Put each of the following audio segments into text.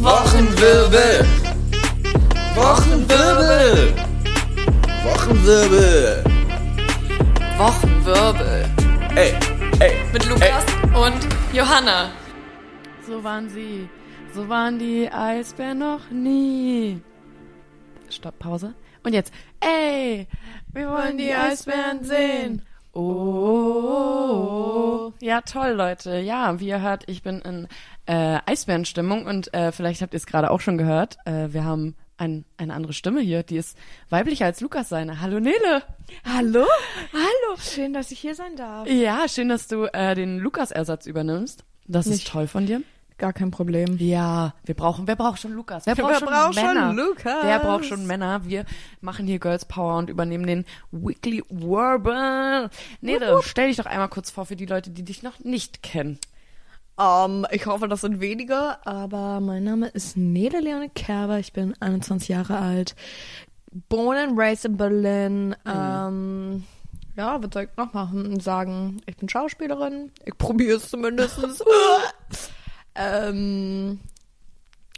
Wochenwirbel. Wochenwirbel. Wochenwirbel. Wochenwirbel. Ey, ey. Mit Lukas und Johanna. So waren sie. So waren die Eisbären noch nie. Stopp, Pause. Und jetzt, ey, wir wollen die Eisbären sehen. Oh, ja toll, Leute. Ja, wie ihr hört, ich bin in äh, Eisbärenstimmung und äh, vielleicht habt ihr es gerade auch schon gehört. Äh, wir haben ein, eine andere Stimme hier, die ist weiblicher als Lukas seine. Hallo Nele. Hallo? Hallo. Schön, dass ich hier sein darf. Ja, schön, dass du äh, den Lukas-Ersatz übernimmst. Das Nicht. ist toll von dir. Gar kein Problem. Ja, wir brauchen, wer braucht schon Lukas? Wer Wer braucht, schon, braucht schon Männer? Lukas? Wer braucht schon Männer? Wir machen hier Girls Power und übernehmen den Weekly Warble. Nele, stell dich doch einmal kurz vor für die Leute, die dich noch nicht kennen. Ähm, ich hoffe, das sind wenige, aber mein Name ist Nele Leone Kerber. Ich bin 21 Jahre alt. Born and raised in Berlin. Ähm, ja, was soll ich noch machen? Sagen, ich bin Schauspielerin. Ich probiere es zumindest. ähm,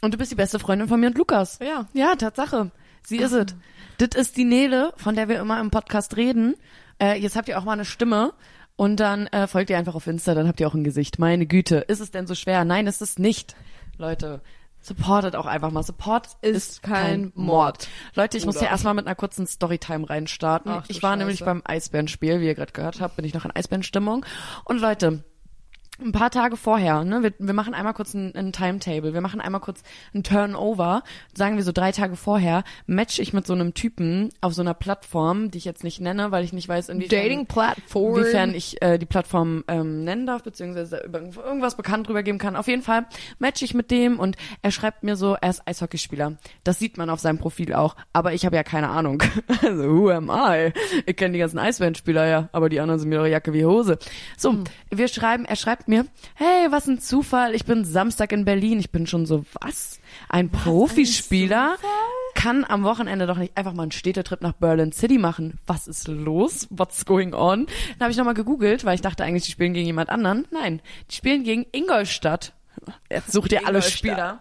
Und du bist die beste Freundin von mir und Lukas. ja. Ja, Tatsache. Sie ist es. Das ist die Nele, von der wir immer im Podcast reden. Äh, jetzt habt ihr auch mal eine Stimme. Und dann äh, folgt ihr einfach auf Insta, dann habt ihr auch ein Gesicht. Meine Güte, ist es denn so schwer? Nein, ist es nicht. Leute, supportet auch einfach mal. Support ist, kein Mord. Leute, ich muss hier erstmal mit einer kurzen Storytime reinstarten. Ach ich war nämlich Scheiße. beim Eisbärenspiel, wie ihr gerade gehört habt, bin ich noch in Eisbärenstimmung. Und Leute, ein paar Tage vorher, ne, wir, wir machen einmal kurz ein, ein Timetable, wir machen einmal kurz ein Turnover, sagen wir so drei Tage vorher, match ich mit so einem Typen auf so einer Plattform, die ich jetzt nicht nenne, weil ich nicht weiß, inwiefern, Dating Platform. inwiefern ich äh, die Plattform ähm, nennen darf, beziehungsweise über irgendwas bekannt drüber geben kann. Auf jeden Fall match ich mit dem und er schreibt mir so, er ist Eishockeyspieler. Das sieht man auf seinem Profil auch, aber ich habe ja keine Ahnung. Also, who am I? Ich kenne die ganzen Eisbärenspieler ja, aber die anderen sind mir doch Jacke wie Hose. So, wir schreiben, er schreibt mir, hey, was ein Zufall, ich bin Samstag in Berlin. Ich bin schon so, was? Ein Profispieler? kann am Wochenende doch nicht einfach mal einen Städtetrip nach Berlin City machen. Was ist los? What's going on? Dann habe ich nochmal gegoogelt, weil ich dachte eigentlich, die spielen gegen jemand anderen. Nein, die spielen gegen Ingolstadt. Jetzt sucht ihr alle. Spieler.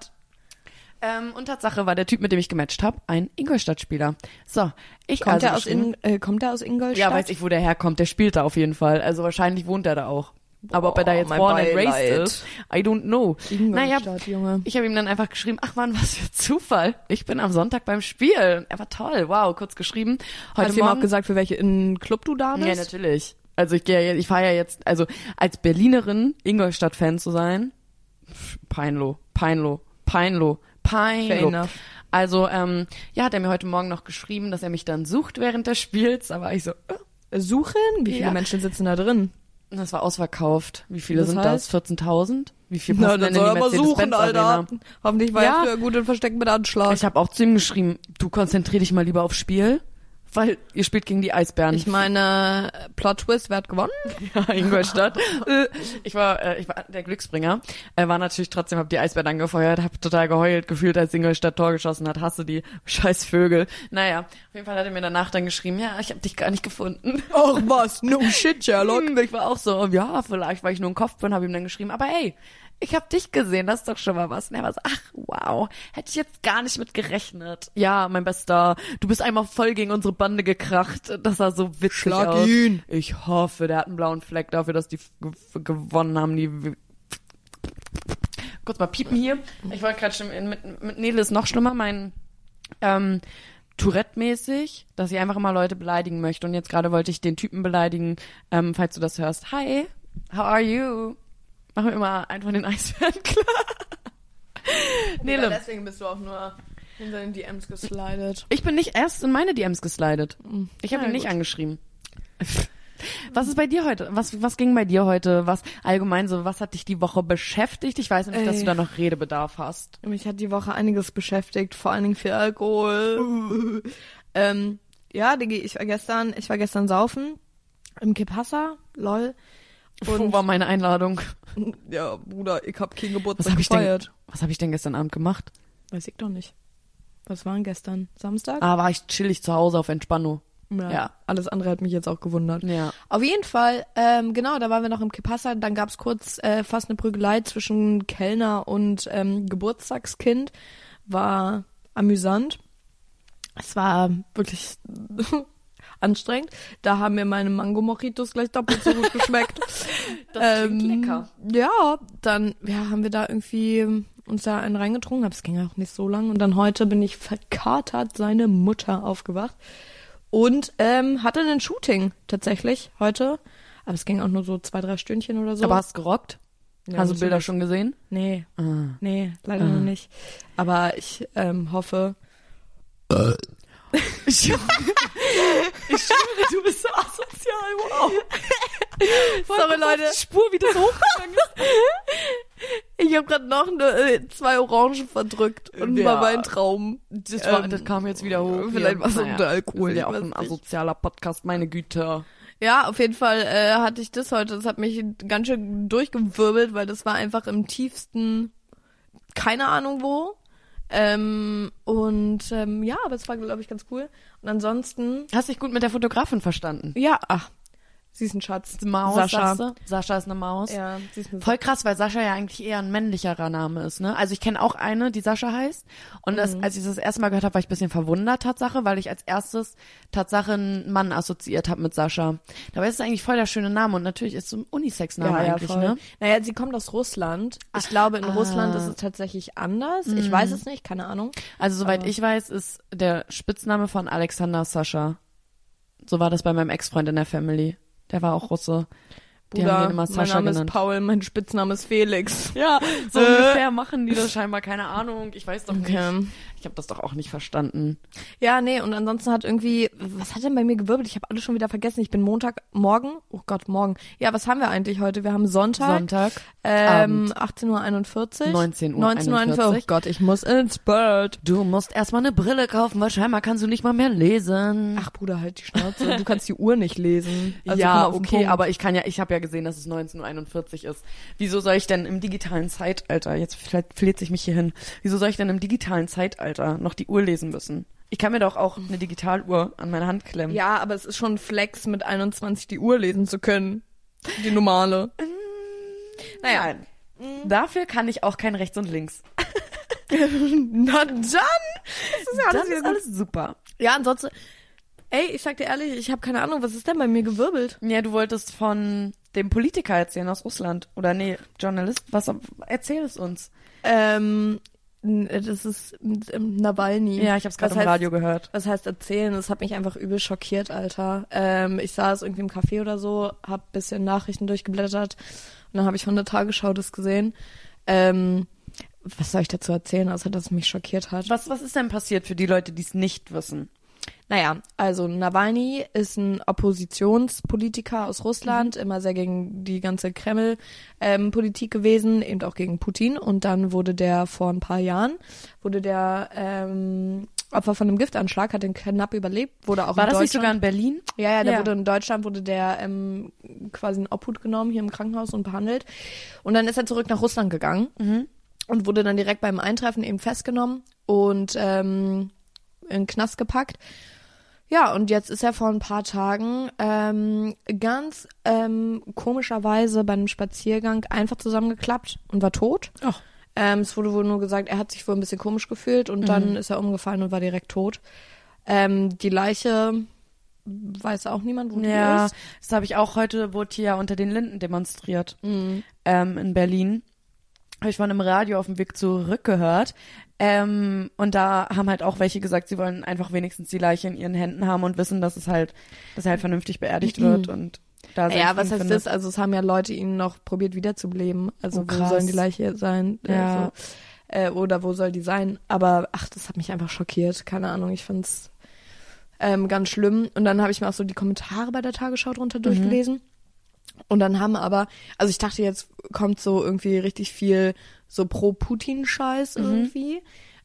Ähm, und Tatsache war der Typ, mit dem ich gematcht habe, ein Ingolstadt-Spieler. So, ich Kommt also er aus, In, äh, kommt er aus Ingolstadt? ja, weiß ich, wo der herkommt. Der spielt da auf jeden Fall. Also wahrscheinlich wohnt er da auch. Aber ob er da Boah, jetzt born and raised ist, I don't know. Naja, Ingolstadt, Junge. ich habe ihm dann einfach geschrieben, ach man, was für Zufall. Ich bin am Sonntag beim Spiel. Er war toll. Wow, kurz geschrieben. Heute Hast du ihm auch gesagt, für welche in Club du da bist? ja, natürlich. Also ich gehe ja, ich fahre ja jetzt, also als Berlinerin Ingolstadt-Fan zu sein, peinlo, peinlo, peinlo, peinlo. Also, ähm, ja, hat er mir heute Morgen noch geschrieben, dass er mich dann sucht während des Spiels. Da war ich so, äh, Suchen? Wie viele Ja. Menschen sitzen da drin? Das war ausverkauft. Wie viele Das sind heißt? das? 14.000? Wie viel Na, passen dann denn in soll die er mal suchen, Mercedes-Benz Alter. Arena? Hoffentlich war Ja. er früher gut im Verstecken mit Anschlag. Ich habe auch zu ihm geschrieben, du konzentrier dich mal lieber aufs Spiel, weil ihr spielt gegen die Eisbären. Ich meine, äh, Plot Twist, wer hat gewonnen? ja, Ingolstadt. Äh, ich war, äh, ich war der Glücksbringer. Er war natürlich trotzdem, hab die Eisbären angefeuert, hab total geheult, gefühlt, als Ingolstadt Tor geschossen hat. Hasse die scheiß Vögel. Naja, auf jeden Fall hat er mir danach dann geschrieben, ja, ich habe dich gar nicht gefunden. Ach was, no shit, Sherlock. Ich war auch so, ja, vielleicht, weil ich nur im Kopf bin, habe ihm dann geschrieben, aber hey, ich habe dich gesehen, das ist doch schon mal was. Und er war so, ach, wow, hätte ich jetzt gar nicht mit gerechnet. Ja, mein Bester, du bist einmal voll gegen unsere Bande gekracht. Das sah so witzig Schlag aus. ihn. Ich hoffe, der hat einen blauen Fleck dafür, dass die ge gewonnen haben. Die Kurz mal piepen hier. Ich wollte gerade schon, mit, mit Nele ist noch schlimmer, mein ähm, Tourette-mäßig, dass ich einfach immer Leute beleidigen möchte. Und jetzt gerade wollte ich den Typen beleidigen, ähm, falls du das hörst. Hi, how are you? Mach mir immer von den Eisbären klar. Nele, Deswegen bist du auch nur in seinen DMs geslidet. ich bin nicht erst in meine DMs geslidet. Ich habe ihn nicht gut. angeschrieben. Was ist bei dir heute? Was, was ging bei dir heute? Was allgemein so, was hat dich die Woche beschäftigt? Ich weiß nicht, dass Ey. du da noch Redebedarf hast. Mich hat die Woche einiges beschäftigt, vor allen Dingen viel Alkohol. ähm, ja, Diggi, ich war gestern, ich war gestern saufen im Kipassa, lol. Wo war meine Einladung? ja, Bruder, ich hab keinen Was Geburtstag habe ich denn, gefeiert. was habe ich denn gestern Abend gemacht? Weiß ich doch nicht. Was war denn gestern? Samstag? Ah, war ich chillig zu Hause auf Entspannung. Ja, Ja. Alles andere hat mich jetzt auch gewundert. Ja. Auf jeden Fall, ähm, genau, da waren wir noch im Kipassa. Dann gab's kurz äh, fast eine Prügelei zwischen Kellner und ähm, Geburtstagskind. War amüsant. Es war wirklich anstrengend. Da haben mir meine Mango-Mojitos gleich doppelt so gut geschmeckt. Das klingt lecker. Ja, dann ja, haben wir da irgendwie uns da einen reingetrunken, aber es ging auch nicht so lang. Und dann heute bin ich verkatert seine Mutter aufgewacht und ähm, hatte ein Shooting tatsächlich heute. Aber es ging auch nur so zwei, drei Stündchen oder so. Aber hast gerockt? Ja, hast du. Bilder schon gesehen? Nee, Ah. nee, leider Ah. noch nicht. Aber ich ähm, hoffe. Ich, ich schwöre, du bist so asozial, wow. Sorry, Leute. Die Spur, wie das hochgegangen ist. Ich habe gerade noch eine, äh, zwei Orangen verdrückt und Ja. war mein Traum. Das, war, Ähm, das kam jetzt wieder hoch. vielleicht hier. war's Naja, unter Alkohol, ja auch ein asozialer Podcast, meine Güte. Ja, auf jeden Fall äh, hatte ich das heute. Das hat mich ganz schön durchgewirbelt, weil das war einfach im tiefsten, keine Ahnung wo. Ähm, und ähm, ja, aber es war, glaube ich, ganz cool. Und ansonsten, Hast dich gut mit der Fotografin verstanden? ja, ach, sie ist ein Schatz. Maus, Sascha. Sascha ist eine Maus. Ja, sie ist eine Voll krass, weil Sascha ja eigentlich eher ein männlicherer Name ist, ne? Also ich kenne auch eine, die Sascha heißt. Und das, Mhm. als ich das, das erste Mal gehört habe, war ich ein bisschen verwundert, Tatsache, weil ich als erstes Tatsache einen Mann assoziiert habe mit Sascha. Dabei ist es eigentlich voll der schöne Name und natürlich ist es ein Unisex-Name eigentlich, voll. ne? Naja, sie kommt aus Russland. Ich glaube, in ah. Russland ist es tatsächlich anders. Ich weiß es nicht, keine Ahnung. Also soweit Aber- ich weiß, ist der Spitzname von Alexander Sascha. So war das bei meinem Ex-Freund in der Family. Der war auch Russe. Bruder, mein Name genannt. ist Paul, mein Spitzname ist Felix. Ja, so Äh. ungefähr machen die das scheinbar, keine Ahnung. Ich weiß doch nicht. Okay. Ich habe das doch auch nicht verstanden. Ja, nee, und ansonsten hat irgendwie, was hat denn bei mir gewirbelt? Ich habe alles schon wieder vergessen. Ich bin Montag, morgen, oh Gott, morgen. Ja, was haben wir eigentlich heute? Wir haben Sonntag, Sonntag, ähm, 18.41 Uhr. 19 Uhr 19.41 Uhr. Oh Gott, ich muss ins Bett. Du musst erstmal eine Brille kaufen, weil scheinbar kannst du nicht mal mehr lesen. Ach Bruder, halt die Schnauze. Du kannst die Uhr nicht lesen. Also ja, okay, aber ich kann ja, ich habe ja gesehen, dass es 19.41 Uhr ist. Wieso soll ich denn im digitalen Zeitalter, jetzt vielleicht fleht sich mich hier hin, wieso soll ich denn im digitalen Zeitalter noch die Uhr lesen müssen? Ich kann mir doch auch eine Digitaluhr an meine Hand klemmen. Ja, aber es ist schon Flex, mit 21 die Uhr lesen zu können. Die normale. Naja. Nein. Dafür kann ich auch kein rechts und links. Na dann! Das ist ja alles Dann ist alles super. Ja, ansonsten, ey, ich sag dir ehrlich, ich habe keine Ahnung, was ist denn bei mir gewirbelt? Ja, du wolltest von dem Politiker erzählen aus Russland. Oder nee, Journalist. Was, erzähl es uns. Ähm, das ist ähm, Nawalny. Ja, ich habe es gerade im heißt- Radio gehört. Was heißt erzählen? Das hat mich einfach übel schockiert, Alter. Ähm, ich saß irgendwie im Café oder so, hab bisschen Nachrichten durchgeblättert und dann habe ich von der Tagesschau das gesehen. Ähm, was soll ich dazu erzählen, außer dass es mich schockiert hat? Was, was ist denn passiert für die Leute, die es nicht wissen? Naja, also Nawalny ist ein Oppositionspolitiker aus Russland, immer sehr gegen die ganze Kreml-Politik gewesen, eben auch gegen Putin. Und dann wurde der vor ein paar Jahren, wurde der ähm, Opfer von einem Giftanschlag, hat den knapp überlebt, wurde auch War in das nicht Deutschland. sogar in Berlin? Ja, ja, der Ja. wurde in Deutschland, wurde der ähm, quasi in Obhut genommen, hier im Krankenhaus und behandelt. Und dann ist er zurück nach Russland gegangen und wurde dann direkt beim Eintreffen eben festgenommen und ähm, in den Knast gepackt. Ja, und jetzt ist er vor ein paar Tagen ähm, ganz ähm, komischerweise bei einem Spaziergang einfach zusammengeklappt und war tot. Ach. Ähm, es wurde wohl nur gesagt, er hat sich wohl ein bisschen komisch gefühlt und dann ist er umgefallen und war direkt tot. Ähm, die Leiche weiß auch niemand, wo die Ja, ist. das habe ich auch heute, wurde hier unter den Linden demonstriert Mhm. ähm, in Berlin. Habe ich von einem Radio auf dem Weg zurück gehört. Ähm, und da haben halt auch welche gesagt, sie wollen einfach wenigstens die Leiche in ihren Händen haben und wissen, dass es halt, dass er halt vernünftig beerdigt wird und da Mhm. Ja, was heißt findet. das? Also es haben ja Leute ihn noch probiert wiederzubeleben. Also Oh, wo sollen die Leiche sein? Äh, Ja. so. äh, oder wo soll die sein? Aber ach, das hat mich einfach schockiert. Keine Ahnung, ich find's ähm, ganz schlimm. Und dann habe ich mir auch so die Kommentare bei der Tagesschau drunter Mhm. durchgelesen. Und dann haben aber, also ich dachte, jetzt kommt so irgendwie richtig viel so Pro-Putin-Scheiß Mhm. irgendwie.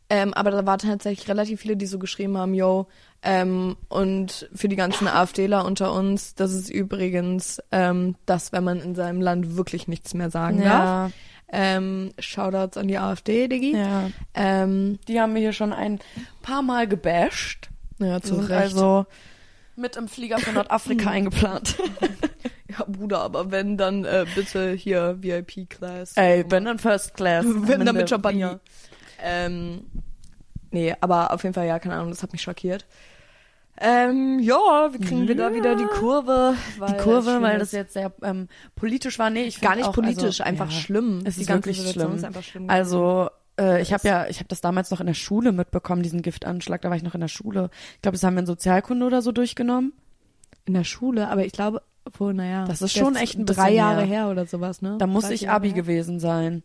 Ähm, aber da waren tatsächlich relativ viele, die so geschrieben haben, yo, ähm, und für die ganzen AfDler unter uns, das ist übrigens ähm, das, wenn man in seinem Land wirklich nichts mehr sagen darf. ja, Ähm, Shoutouts an die AfD, Diggi. ja. Ähm, Die haben wir hier schon ein paar Mal gebasht. ja, zu Recht. also mit im Flieger für Nordafrika eingeplant. Ja, Bruder, aber wenn, dann äh, bitte hier VIP-Class. Ey, wenn dann First Class. wenn dann mit. Champagner. Ähm, nee, aber auf jeden Fall, ja, keine Ahnung, das hat mich schockiert. Ähm, ja, wie kriegen wir da wieder die Kurve? Weil Die Kurve, weil das jetzt sehr ähm, politisch war. Nee, ich gar nicht auch, politisch, also, einfach ja, schlimm. Es Die ist ganze wirklich schlimm. ist einfach schlimm. Also äh, ich habe ja, ich habe das damals noch in der Schule mitbekommen, diesen Giftanschlag. Da war ich noch in der Schule. Ich glaube, das haben wir in Sozialkunde oder so durchgenommen. in der Schule, aber ich glaube, obwohl, naja. Das ist schon echt ein drei Jahre her. her. oder sowas, ne? Da muss 30 ich Abi her. gewesen sein.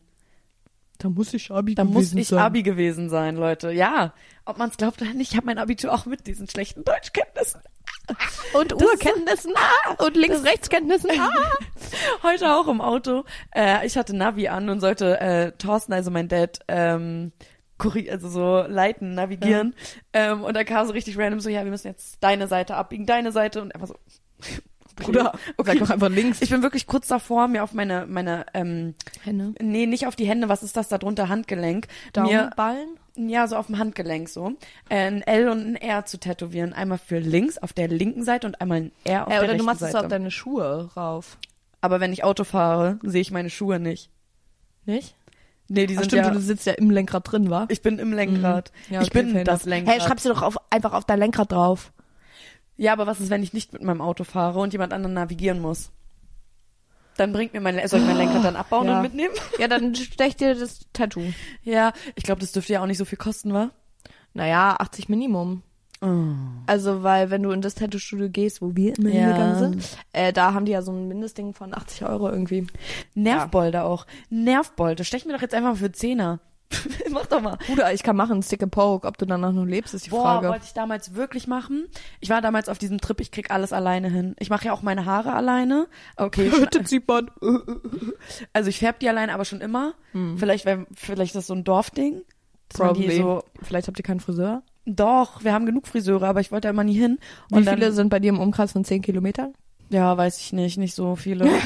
Da muss ich Abi Da muss gewesen ich sein. Abi gewesen sein, Leute. Ja, ob man es glaubt oder nicht, ich habe mein Abitur auch mit diesen schlechten Deutschkenntnissen. Und Urkenntnissen, ah, und Links-Rechts-Kenntnissen, ah. Heute auch im Auto. Äh, ich hatte Navi an und sollte äh, Thorsten, also mein Dad, ähm, also so leiten, navigieren. Ähm, und da kam so richtig random so, ja, wir müssen jetzt deine Seite abbiegen, deine Seite und einfach so. Bruder, sag doch einfach links. Ich bin wirklich kurz davor, mir auf meine, meine, ähm, Hände. nee, nicht auf die Hände, was ist das da drunter, Handgelenk, mir, Daumenballen? ja, so auf dem Handgelenk so, äh, ein L und ein R zu tätowieren. Einmal für links auf der linken Seite und einmal ein R auf Ja, der oder rechten du machst es Seite. auf deine Schuhe rauf. Aber wenn ich Auto fahre, sehe ich meine Schuhe nicht. Nicht? Nee, die Ach, sind stimmt, ja, du sitzt ja im Lenkrad drin, wa? ich bin im Lenkrad. Ja, ich okay, bin fair das. Lenkrad. Hey, schreibst du doch auf, einfach auf dein Lenkrad drauf. Ja, aber was ist, wenn ich nicht mit meinem Auto fahre und jemand anderen navigieren muss? Dann bringt mir mein, Le- soll ich mein Lenkrad dann abbauen Ja. und mitnehmen? Ja, dann stech dir das Tattoo. Ja, ich glaube, das dürfte ja auch nicht so viel kosten, wa? Naja, 80 Minimum. Also, weil wenn du in das Tattoo-Studio gehst, wo wir immer Ja. hingegangen sind, äh, da haben die ja so ein Mindestding von 80 Euro irgendwie. Nervbolde auch. Nervbolde. Stech mir doch jetzt einfach mal für Zehner. Mach doch mal. Bruder, ich kann machen, Stick and Poke. Ob du danach noch lebst, ist die Boah, Frage. wollte ich damals wirklich machen. Ich war damals auf diesem Trip, ich krieg alles alleine hin. Ich mache ja auch meine Haare alleine. Okay, schna- zieht man. also ich färb die alleine, aber schon immer. Vielleicht, weil, vielleicht ist das so ein Dorfding. Probably. So, Vielleicht habt ihr keinen Friseur. doch, wir haben genug Friseure, aber ich wollte da immer nie hin. Wie Und dann- viele sind bei dir im Umkreis von 10 Kilometern? Ja, weiß ich nicht, nicht so viele.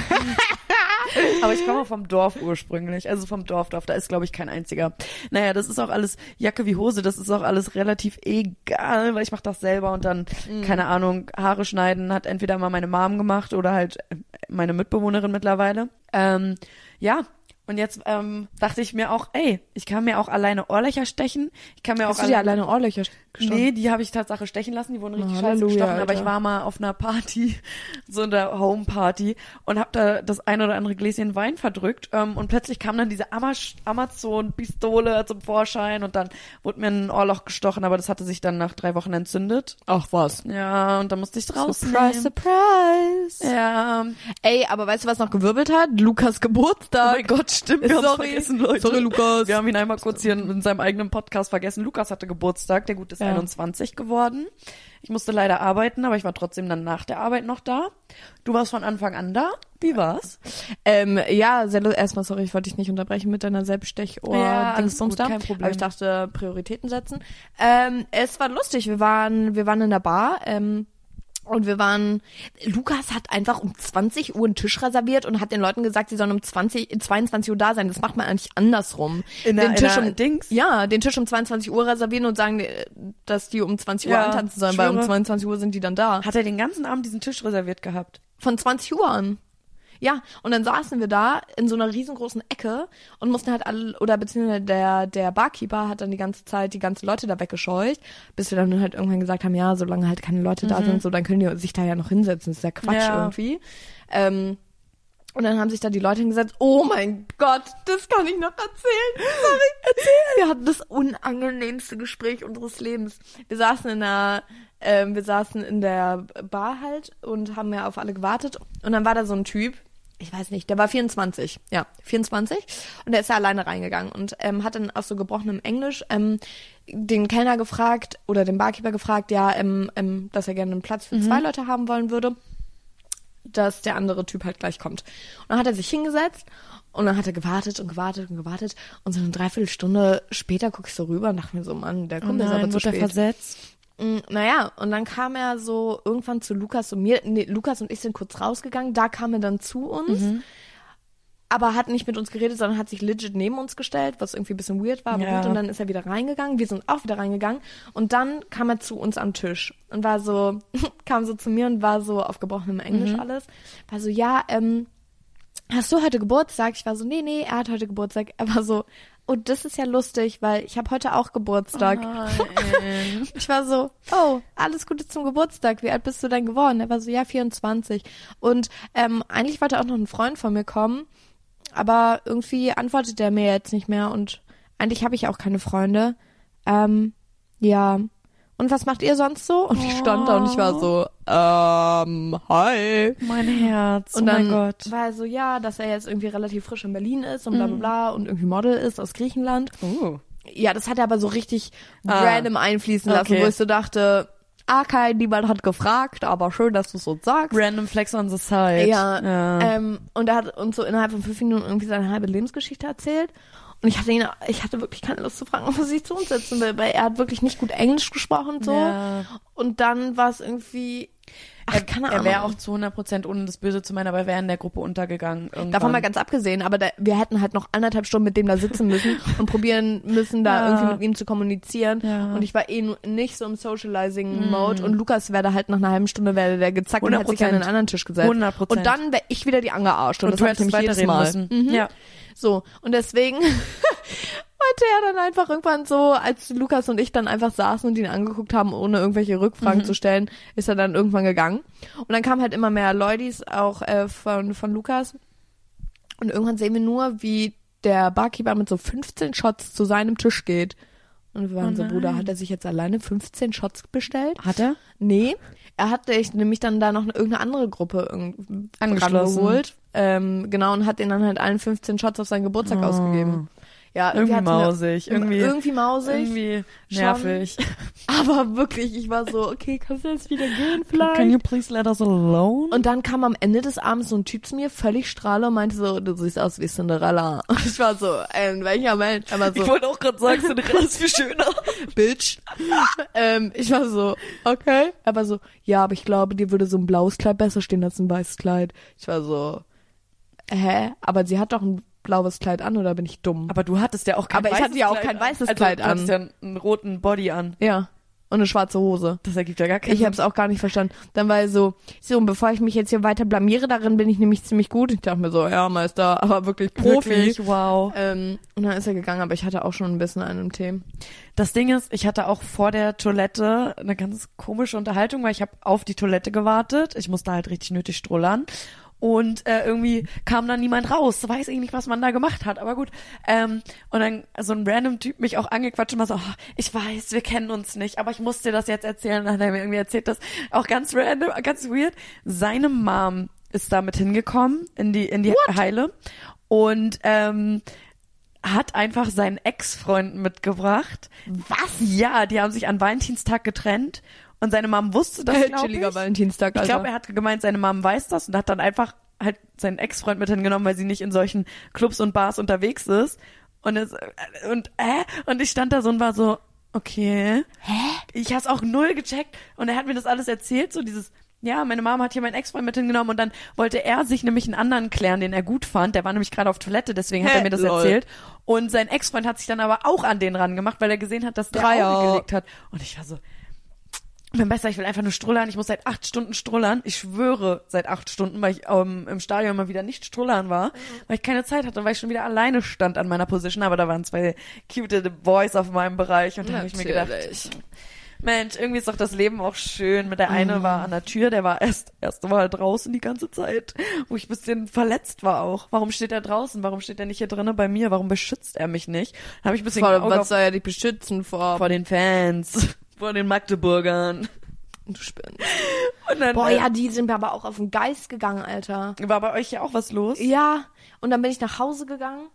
Aber ich komme vom Dorf ursprünglich, also vom Dorfdorf, da ist glaube ich kein einziger. Naja, das ist auch alles Jacke wie Hose, das ist auch alles relativ egal, weil ich mache das selber und dann, keine Ahnung, Haare schneiden hat entweder mal meine Mom gemacht oder halt äh, meine Mitbewohnerin mittlerweile. Ähm, ja, und jetzt ähm, dachte ich mir auch, ey, ich kann mir auch alleine Ohrlöcher stechen, ich kann mir Hast auch du dir alleine Ohrlöcher gestochen? Nee, die habe ich Tatsache stechen lassen, die wurden richtig Oh, scheiße gestochen, aber Alter. ich war mal auf einer Party, so einer Home-Party und habe da das ein oder andere Gläschen Wein verdrückt ähm, und plötzlich kam dann diese Ama- Amazon-Pistole zum Vorschein und dann wurde mir ein Ohrloch gestochen, aber das hatte sich dann nach drei Wochen entzündet. Ach was. Ja, und dann musste ich rausnehmen. Surprise, surprise. Ja, Ey, aber weißt du, was noch gewirbelt hat? Lukas oh Geburtstag. mein Gott, stimmt, wir haben Sorry. vergessen, Leute. Sorry, Lukas. Wir haben ihn einmal kurz hier in, in seinem eigenen Podcast vergessen. Lukas hatte Geburtstag, der Gut ist Ja. 21 geworden. Ich musste leider arbeiten, aber ich war trotzdem dann nach der Arbeit noch da. Du warst von Anfang an da. Wie war's? Ähm, ja, sehr, erstmal sorry, ich wollte dich nicht unterbrechen mit deiner Selbststechohr Ja, alles gut, kein Problem. Aber ich dachte, Prioritäten setzen. Ähm, es war lustig. Wir waren, wir waren in der Bar, ähm, und wir waren, Lukas hat einfach um 20 Uhr einen Tisch reserviert und hat den Leuten gesagt, sie sollen um 20, 22 Uhr da sein. Das macht man eigentlich andersrum. In den einer- Tisch um, Dings? Ja, den Tisch um 22 Uhr reservieren und sagen, äh, dass die um 20 Uhr Ja, antanzen sollen, weil um schwöre. 22 Uhr sind die dann da. Hat er den ganzen Abend diesen Tisch reserviert gehabt? Von 20 Uhr an. Ja, und dann saßen wir da in so einer riesengroßen Ecke und mussten halt alle, oder beziehungsweise der, der Barkeeper hat dann die ganze Zeit die ganzen Leute da weggescheucht, bis wir dann halt irgendwann gesagt haben, ja, solange halt keine Leute da sind, so, dann können die sich da ja noch hinsetzen. Das ist ja Quatsch Ja. irgendwie. Ähm, und dann haben sich da die Leute hingesetzt. Oh mein Gott, das kann ich noch erzählen. Sorry, erzähl. Wir hatten das unangenehmste Gespräch unseres Lebens. Wir saßen in der, ähm, wir saßen in der Bar halt und haben ja auf alle gewartet. Und dann war da so ein Typ, ich weiß nicht, der war 24, ja, 24. Und der ist da alleine reingegangen und ähm, hat dann aus so gebrochenem Englisch ähm, den Kellner gefragt oder den Barkeeper gefragt, ja, ähm, ähm, dass er gerne einen Platz für zwei Leute haben wollen würde dass der andere Typ halt gleich kommt. Und dann hat er sich hingesetzt und dann hat er gewartet und gewartet und gewartet und so eine Dreiviertelstunde später guck ich so rüber und dachte mir so, Mann, der kommt jetzt aber zu Oh wurde er spät. versetzt? Mm, Naja, und dann kam er so irgendwann zu Lukas und mir, nee, Lukas und ich sind kurz rausgegangen, da kam er dann zu uns. Mhm. aber hat nicht mit uns geredet, sondern hat sich legit neben uns gestellt, was irgendwie ein bisschen weird war. Aber Ja. gut, und dann ist er wieder reingegangen. Wir sind auch wieder reingegangen. Und dann kam er zu uns am Tisch und war so, kam so zu mir und war so auf gebrochenem Englisch Mhm. alles. War so, ja, ähm, hast du heute Geburtstag? Ich war so, nee, nee, er hat heute Geburtstag. Er war so, oh, das ist ja lustig, weil ich habe heute auch Geburtstag. Nein. Ich war so, oh, alles Gute zum Geburtstag. Wie alt bist du denn geworden? Er war so, ja, 24. Und ähm, eigentlich wollte auch noch ein Freund von mir kommen, aber irgendwie antwortet er mir jetzt nicht mehr und eigentlich habe ich auch keine Freunde. Ähm, ja. Und was macht ihr sonst so? Und ich stand da und ich war so, ähm, hi. mein Herz. Und oh dann mein Gott. war er so, ja, dass er jetzt irgendwie relativ frisch in Berlin ist und bla bla bla und irgendwie Model ist aus Griechenland. Oh. Ja, das hat er aber so richtig Ah. random einfließen lassen, Okay. wo ich so dachte, ah, kein, niemand hat gefragt, aber schön, dass du es so sagst. Random Flex on the side. Ja, ja. Ähm, und er hat uns so innerhalb von fünf Minuten irgendwie seine halbe Lebensgeschichte erzählt. Und ich hatte ihn, ich hatte wirklich keine Lust zu fragen, ob er sich zu uns setzen will, weil er hat wirklich nicht gut Englisch gesprochen so. Ja. Und dann war es irgendwie, ach, er Ahnung. wäre auch zu 100% ohne das Böse zu meinen, aber er wäre in der Gruppe untergegangen. Irgendwann. Davon mal ganz abgesehen, aber da, wir hätten halt noch anderthalb Stunden mit dem da sitzen müssen und probieren müssen, da Ja. irgendwie mit ihm zu kommunizieren. Ja. Und ich war eh nicht so im Socializing-Mode und Lukas wäre da halt nach einer halben Stunde wäre der gezackt und hat sich an 100%. den anderen Tisch gesetzt. 100%. Und dann wäre ich wieder die angearscht. Und, und das du hatte ich nämlich jedes Mal. müssen. Mhm. Ja. So, und deswegen meinte er dann einfach irgendwann so, als Lukas und ich dann einfach saßen und ihn angeguckt haben, ohne irgendwelche Rückfragen Mhm. zu stellen, ist er dann irgendwann gegangen. Und dann kamen halt immer mehr Leutis, auch äh, von, von Lukas. Und irgendwann sehen wir nur, wie der Barkeeper mit so 15 Shots zu seinem Tisch geht. Und wir waren Oh so. Bruder, hat er sich jetzt alleine 15 Shots bestellt? Hat er? Nee, er hat sich nämlich dann da noch irgendeine andere Gruppe Angeschlossen. Ähm, genau, und hat denen dann halt allen 15 Shots auf seinen Geburtstag ausgegeben. Ja. Irgendwie mausig. Irgendwie, irgendwie mausig. irgendwie Schon. nervig. Aber wirklich, ich war so, okay, kannst du jetzt wieder gehen vielleicht? Can you please let us alone? Und dann kam am Ende des Abends so ein Typ zu mir, völlig strahle und meinte so, du siehst aus wie Cinderella. Und ich war so, äh, in welcher Welt? Aber so, wollte auch gerade sagen, Cinderella ist viel schöner. Bitch. ähm, ich war so, okay. Er war so, ja, aber ich glaube, dir würde so ein blaues Kleid besser stehen als ein weißes Kleid. Ich war so, hä? Aber sie hat doch ein blaues Kleid an oder bin ich dumm? Aber du hattest ja auch kein Aber ich weißes hatte ja auch Kleid kein an. weißes also, Kleid du hattest an. ja einen roten Body an. ja. Und eine schwarze Hose. Das ergibt ja gar keinen Ich habe es auch gar nicht verstanden. Dann war er so, so, und bevor ich mich jetzt hier weiter blamiere, darin bin ich nämlich ziemlich gut. Ich dachte mir so, ja, Meister, aber wirklich Profi. Wirklich, wow. Ähm, und dann ist er gegangen, aber ich hatte auch schon ein bisschen einen im Tee. Das Ding ist, ich hatte auch vor der Toilette eine ganz komische Unterhaltung, weil ich habe auf die Toilette gewartet. Ich musste halt richtig nötig strollern. Und äh, irgendwie kam dann niemand raus. Weiß ich nicht, was man da gemacht hat, aber gut. Ähm, und dann so ein random Typ mich auch angequatscht und war so, oh, ich weiß, wir kennen uns nicht, aber ich muss dir das jetzt erzählen. Dann hat er mir irgendwie erzählt, dass auch ganz random, ganz weird. Seine Mom ist damit hingekommen in die in die Heile und ähm, hat einfach seinen Ex-Freund mitgebracht. Was? Ja, die haben sich an Valentinstag getrennt und seine Mom wusste das, glaub Chilliger ich. Valentinstag, Ich glaube, er hat gemeint, seine Mom weiß das und hat dann einfach halt seinen Ex-Freund mit hingenommen, weil sie nicht in solchen Clubs und Bars unterwegs ist. Und es, und, äh, und ich stand da so und war so, okay. Hä? Ich hab's auch null gecheckt und er hat mir das alles erzählt, so dieses, ja, meine Mama hat hier meinen Ex-Freund mit hingenommen und dann wollte er sich nämlich einen anderen klären, den er gut fand. Der war nämlich gerade auf Toilette, deswegen hat Hä? er mir das Lol. erzählt. Und sein Ex-Freund hat sich dann aber auch an den ran gemacht, weil er gesehen hat, dass der Dreier. Auge gelegt hat. Und ich war so, mein Besser, ich will einfach nur strullern. Ich muss seit acht Stunden strullern. Ich schwöre seit acht Stunden, weil ich ähm, im Stadion mal wieder nicht strullern war, weil ich keine Zeit hatte, weil ich schon wieder alleine stand an meiner Position. Aber da waren zwei cute Boys auf meinem Bereich und da habe ich mir gedacht. Mensch, irgendwie ist doch das Leben auch schön. Mit der eine war an der Tür, der war erst erste Mal draußen die ganze Zeit, wo ich ein bisschen verletzt war auch. Warum steht er draußen? Warum steht er nicht hier drinnen bei mir? Warum beschützt er mich nicht? Dann habe ich ein bisschen Vor, was soll er dich beschützen vor? vor den Fans, vor den Magdeburgern. Du dann Boah, äh, ja, die sind mir aber auch auf den Geist gegangen, Alter. war bei euch ja auch was los. Ja, und dann bin ich nach Hause gegangen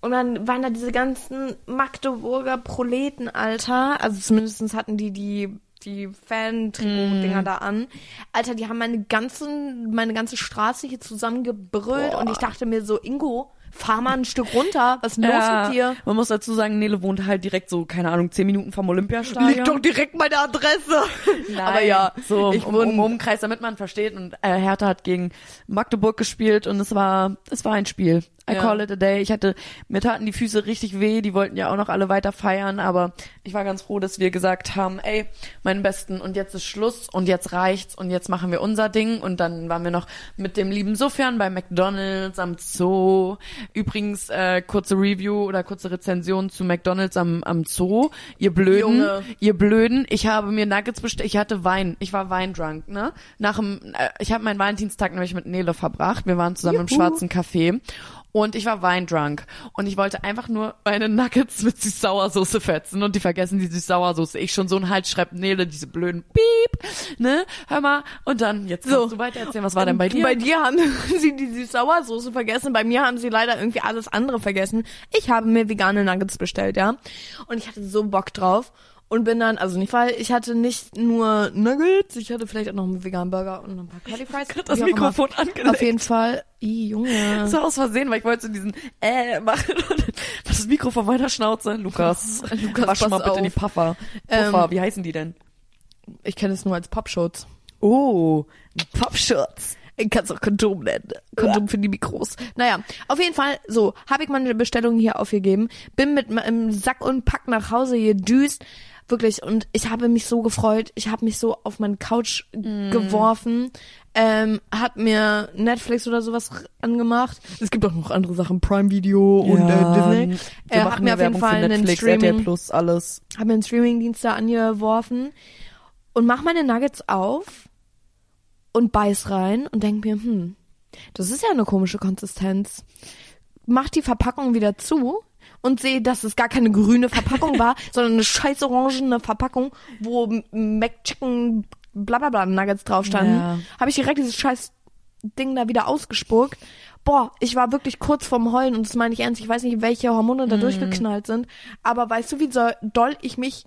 und dann waren da diese ganzen Magdeburger Proleten, Alter. Also zumindest hatten die die die Fan-Dinger da an. Alter, die haben meine ganzen, meine ganze Straße hier zusammengebrüllt Boah. und ich dachte mir so, Ingo, fahr mal ein Stück runter. Was ist los Ja, mit dir? man muss dazu sagen, Nele wohnt halt direkt so, keine Ahnung, zehn Minuten vom Olympiastadion. direkt meine Adresse. Nein, Aber ja, so ich um, wohne- um, Umkreis, damit man versteht. Und äh, Hertha hat gegen Magdeburg gespielt und es war, es war ein Spiel. I Ja. call it a day. Ich hatte, mir taten die Füße richtig weh, die wollten ja auch noch alle weiter feiern, aber ich war ganz froh, dass wir gesagt haben, ey, meinen Besten, und jetzt ist Schluss und jetzt reicht's und jetzt machen wir unser Ding und dann waren wir noch mit dem lieben Sofern bei McDonalds am Zoo. Übrigens, äh, kurze Review oder kurze Rezension zu McDonalds am, am Zoo. Ihr Blöden, Junge. ihr Blöden, ich habe mir Nuggets bestellt, ich hatte Wein, ich war weindrunk, ne? Nach dem, äh, ich habe meinen Valentinstag nämlich mit Nele verbracht, wir waren zusammen im Juhu. Schwarzen Café und ich war weindrunk und ich wollte einfach nur meine Nuggets mit Süß-Sauersoße fetzen und die vergessen die Süß-Sauersoße. Ich schon so ein Hals schreib Nele, diese blöden Piep, ne? Hör mal, und dann, jetzt So. du weiter erzählen, was war denn bei dir? Bei dir haben sie die Süß-Sauersoße vergessen. Bei mir haben sie leider irgendwie alles andere vergessen. Ich habe mir vegane Nuggets bestellt, ja. Und ich hatte so Bock drauf. Und bin dann, also nicht, weil ich hatte nicht nur Nuggets, ich hatte vielleicht auch noch einen veganen Burger und ein paar Curly Fries. Grad das. Mikrofon angelegt. Auf jeden Fall. I, Junge. Das war aus Versehen, weil ich wollte so diesen äh machen und das Mikro von meiner Schnauze. Lukas, Lukas, wasch mal bitte auf. die Puffer. Ähm, Puffer, wie heißen die denn? Ich kenne es nur als Popschutz. Oh, Popschutz. Ich kann es auch Kondom nennen. Kondom für die Mikros. Naja, auf jeden Fall, so, habe ich meine Bestellung hier aufgegeben, bin mit meinem Sack und Pack nach Hause gedüst, wirklich, und ich habe mich so gefreut, ich habe mich so auf meine Couch geworfen, ähm, hab mir Netflix oder sowas angemacht. Es gibt auch noch andere Sachen, Prime Video und äh, Disney. Wir Äh, machen hab mir auf jeden Fall einen Netflix, RTL Streaming, Plus, alles. hab mir einen Streamingdienst da angeworfen und mach meine Nuggets auf und beiß rein und denk mir, hm, das ist ja eine komische Konsistenz. Mach die Verpackung wieder zu und sehe, dass es gar keine grüne Verpackung war, sondern eine scheiß orangene Verpackung, wo McChicken blablabla Nuggets drauf standen. Ja. Habe ich direkt dieses scheiß Ding da wieder ausgespuckt. Boah, ich war wirklich kurz vorm Heulen und das meine ich ernst. Ich weiß nicht, welche Hormone da durchgeknallt sind, aber weißt du, wie doll ich mich,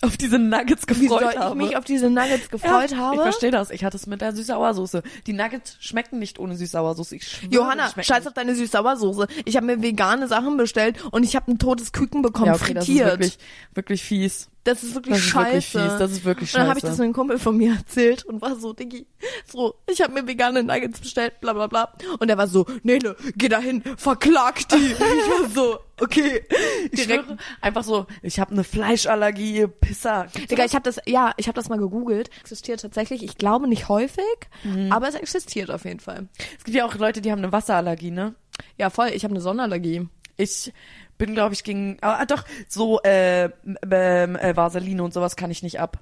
Auf diese Nuggets wie gefreut ich habe. mich auf diese Nuggets gefreut ja, habe? Ich verstehe das. Ich hatte es mit der Süß-Sauersoße. Die Nuggets schmecken nicht ohne Süß-Sauersoße. Ich schwöre, Johanna, scheiß auf deine Süß-Sauersoße. Ich habe mir vegane Sachen bestellt und ich habe ein totes Küken bekommen, ja, okay, das ist frittiert. wirklich, wirklich fies. Das ist wirklich Das ist scheiße. wirklich fies. Das ist wirklich Und dann habe ich scheiße. das einem Kumpel von mir erzählt und war so, Diggi, so, ich habe mir vegane Nuggets bestellt, bla bla bla. Und er war so, Nele, geh dahin, verklag die. ich war so, okay. Ich Direkt. schwöre, einfach so, ich habe eine Fleischallergie, Pisser. Gibt's Digga, ich habe das, ja, ich habe das mal gegoogelt. Existiert tatsächlich, ich glaube nicht häufig, Mhm. aber es existiert auf jeden Fall. es gibt ja auch Leute, die haben eine Wasserallergie, ne? Ja, voll, ich habe eine Sonnenallergie. Ich bin, glaube ich, gegen, ah, doch, so äh, ähm, äh, Vaseline und sowas kann ich nicht ab.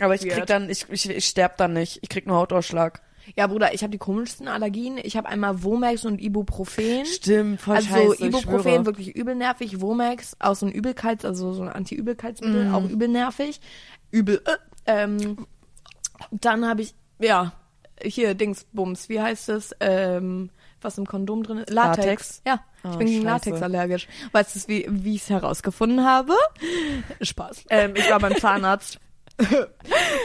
Aber ich krieg dann, ich, ich, ich sterb dann nicht. Ich krieg nur Hautausschlag. Ja, Bruder, ich habe die komischsten Allergien. Ich habe einmal Womax und Ibuprofen. Stimmt, voll also scheiße, Ibuprofen wirklich übel nervig, Womax auch so ein Übelkeits, also so ein Anti-Übelkeitsmittel, Mhm. auch übel nervig. Übel. Äh, ähm, dann habe ich ja hier Dingsbums, wie heißt es? Ähm, was im Kondom drin ist? Latex. Latex? Ja, ich Oh, bin gegen scheiße. Latex allergisch. Weißt du, wie wie ich es herausgefunden habe? Spaß. Ähm, ich war beim Zahnarzt.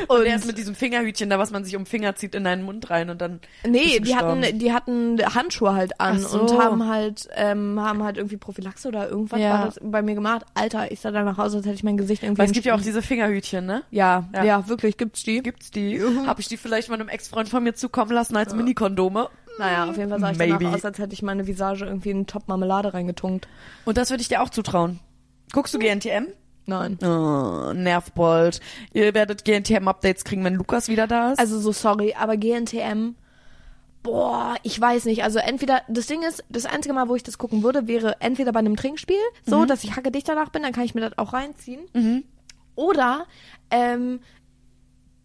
Und der ist mit diesem Fingerhütchen da, was man sich um Finger zieht, in deinen Mund rein und dann. Nee, die hatten, die hatten Handschuhe halt an so. und haben halt, ähm, haben halt irgendwie Prophylaxe oder irgendwas Ja. war das bei mir gemacht. Alter, ich sah da nach Hause, als hätte ich mein Gesicht irgendwie. Weil es gibt ja auch diese Fingerhütchen, ne? ja, ja, Ja. wirklich, gibt's die? Gibt's die? Hab ich die vielleicht mal einem Ex-Freund von mir zukommen lassen als Mini-Kondome? Naja, auf jeden Fall sah ich Maybe. danach aus, als hätte ich meine Visage irgendwie in Top Marmelade reingetunkt. Und das würde ich dir auch zutrauen. Guckst du GNTM? Nein. Oh, Nervbold. Ihr werdet GNTM-Updates kriegen, wenn Lukas wieder da ist. Also so sorry, aber GNTM, boah, ich weiß nicht. Also entweder, das Ding ist, das einzige Mal, wo ich das gucken würde, wäre entweder bei einem Trinkspiel, so, dass ich hacke dicht danach bin, dann kann ich mir das auch reinziehen. Oder, ähm,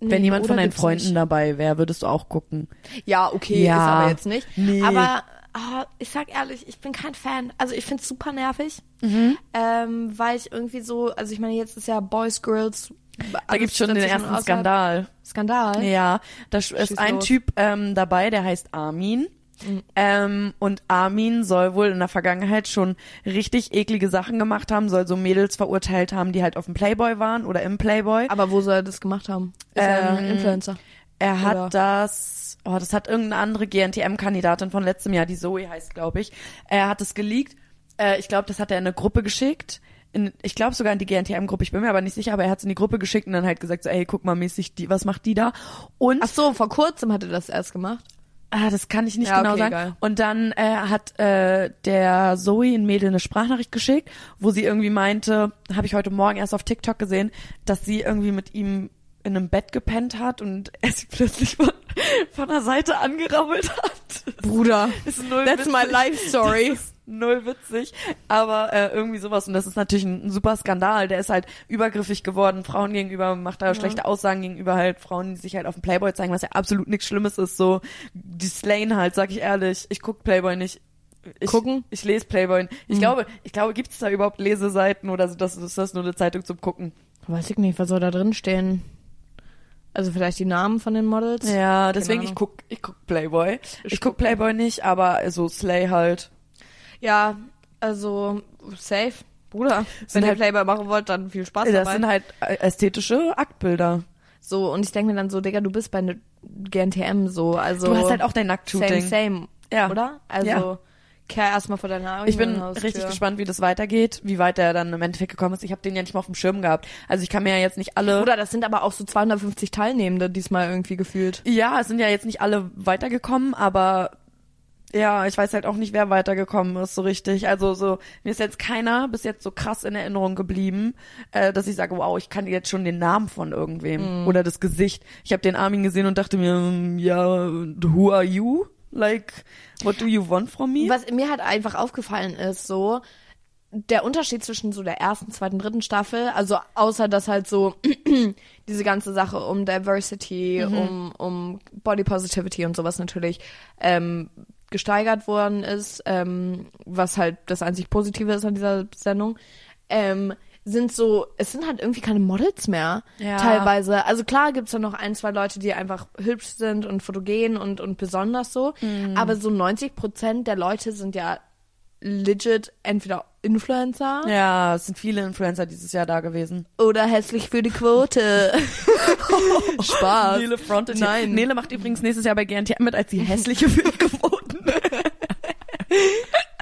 nee, wenn jemand von deinen Freunden nicht. dabei wäre, würdest du auch gucken. Ja, okay, Ja. ist aber jetzt nicht. Nee. Aber ah, ich sag ehrlich, ich bin kein Fan. Also ich find's super nervig, Mhm. ähm, weil ich irgendwie so, also ich meine, jetzt ist ja Boys, Girls. Da gibt's schon den ersten Skandal. Skandal? Ja, da ist Schieß ein los. Typ ähm, dabei, der heißt Armin. Ähm, und Armin soll wohl in der Vergangenheit schon richtig eklige Sachen gemacht haben, soll so Mädels verurteilt haben, die halt auf dem Playboy waren oder im Playboy. Aber wo soll er das gemacht haben? Ist er Ähm, Influencer? Er hat Oder? das, oh, das hat irgendeine andere GNTM-Kandidatin von letztem Jahr, die Zoe heißt, glaube ich. Er hat es geleakt. Äh, ich glaube, das hat er in eine Gruppe geschickt. In, ich glaube sogar in die GNTM-Gruppe, ich bin mir aber nicht sicher, aber er hat es in die Gruppe geschickt und dann halt gesagt, so, ey, guck mal mäßig, die, was macht die da? Und Ach so, vor kurzem hat er das erst gemacht. Ah, das kann ich nicht Ja, genau okay, sagen. egal. Und dann äh, hat äh, der Zoe ein Mädel eine Sprachnachricht geschickt, wo sie irgendwie meinte, habe ich heute Morgen erst auf TikTok gesehen, dass sie irgendwie mit ihm in einem Bett gepennt hat und er sie plötzlich von, von der Seite angerammelt hat. Bruder. Ist null That's my witzig. life story. Null witzig, aber äh, irgendwie sowas und das ist natürlich ein, ein super Skandal. Der ist halt übergriffig geworden, Frauen gegenüber, macht da schlechte Aussagen gegenüber halt Frauen, die sich halt auf dem Playboy zeigen, was ja absolut nichts Schlimmes ist. So die slayen halt, sag ich ehrlich. Ich guck Playboy nicht. Ich, Gucken? Ich lese Playboy. Ich Mhm. glaube, ich glaube, gibt's da überhaupt Leseseiten oder so, das ist das nur eine Zeitung zum Gucken? Weiß ich nicht, was soll da drin stehen? Also vielleicht die Namen von den Models? Ja, deswegen ich guck, ich guck Playboy. Ich, Ich guck Playboy nicht, aber so Slay halt. Ja, also safe. Bruder, Sind wenn ihr halt- Playboy machen wollt, dann viel Spaß Das dabei. sind halt äh, ästhetische Aktbilder. so, und ich denke mir dann so, Digga, du bist bei ne GNTM so, also du hast halt auch dein same, Nacktshooting. same, Ja. oder? Also, Ja. Kehr erstmal vor deiner Ich bin Haustür. richtig gespannt, wie das weitergeht, wie weit er dann im Endeffekt gekommen ist. Ich habe den ja nicht mal auf dem Schirm gehabt. Also ich kann mir ja jetzt nicht alle. Bruder, das sind aber auch so 250 Teilnehmende diesmal irgendwie gefühlt. ja, es sind ja jetzt nicht alle weitergekommen, aber ja, ich weiß halt auch nicht, wer weitergekommen ist so richtig. Also so mir ist jetzt keiner bis jetzt so krass in Erinnerung geblieben, äh, dass ich sage, wow, ich kann jetzt schon den Namen von irgendwem oder das Gesicht. Ich habe den Armin gesehen und dachte mir, mm, ja, who are you? Like, what do you want from me? Was mir halt einfach aufgefallen ist, so, der Unterschied zwischen so der ersten, zweiten, dritten Staffel, also außer dass halt so diese ganze Sache um Diversity, um, um Body Positivity und sowas natürlich ähm, gesteigert worden ist, ähm, was halt das einzig Positive ist an dieser Sendung, ähm, sind so, es sind halt irgendwie keine Models mehr, Ja. teilweise. Also klar gibt's da noch ein, zwei Leute, die einfach hübsch sind und fotogen und, und besonders so, aber so 90 Prozent der Leute sind ja legit entweder Influencer ja, es sind viele Influencer dieses Jahr da gewesen. oder hässlich für die Quote. Spaß. Nele frontet. Nein. Nele macht übrigens nächstes Jahr bei GNTM mit als die hässliche für die Quoten.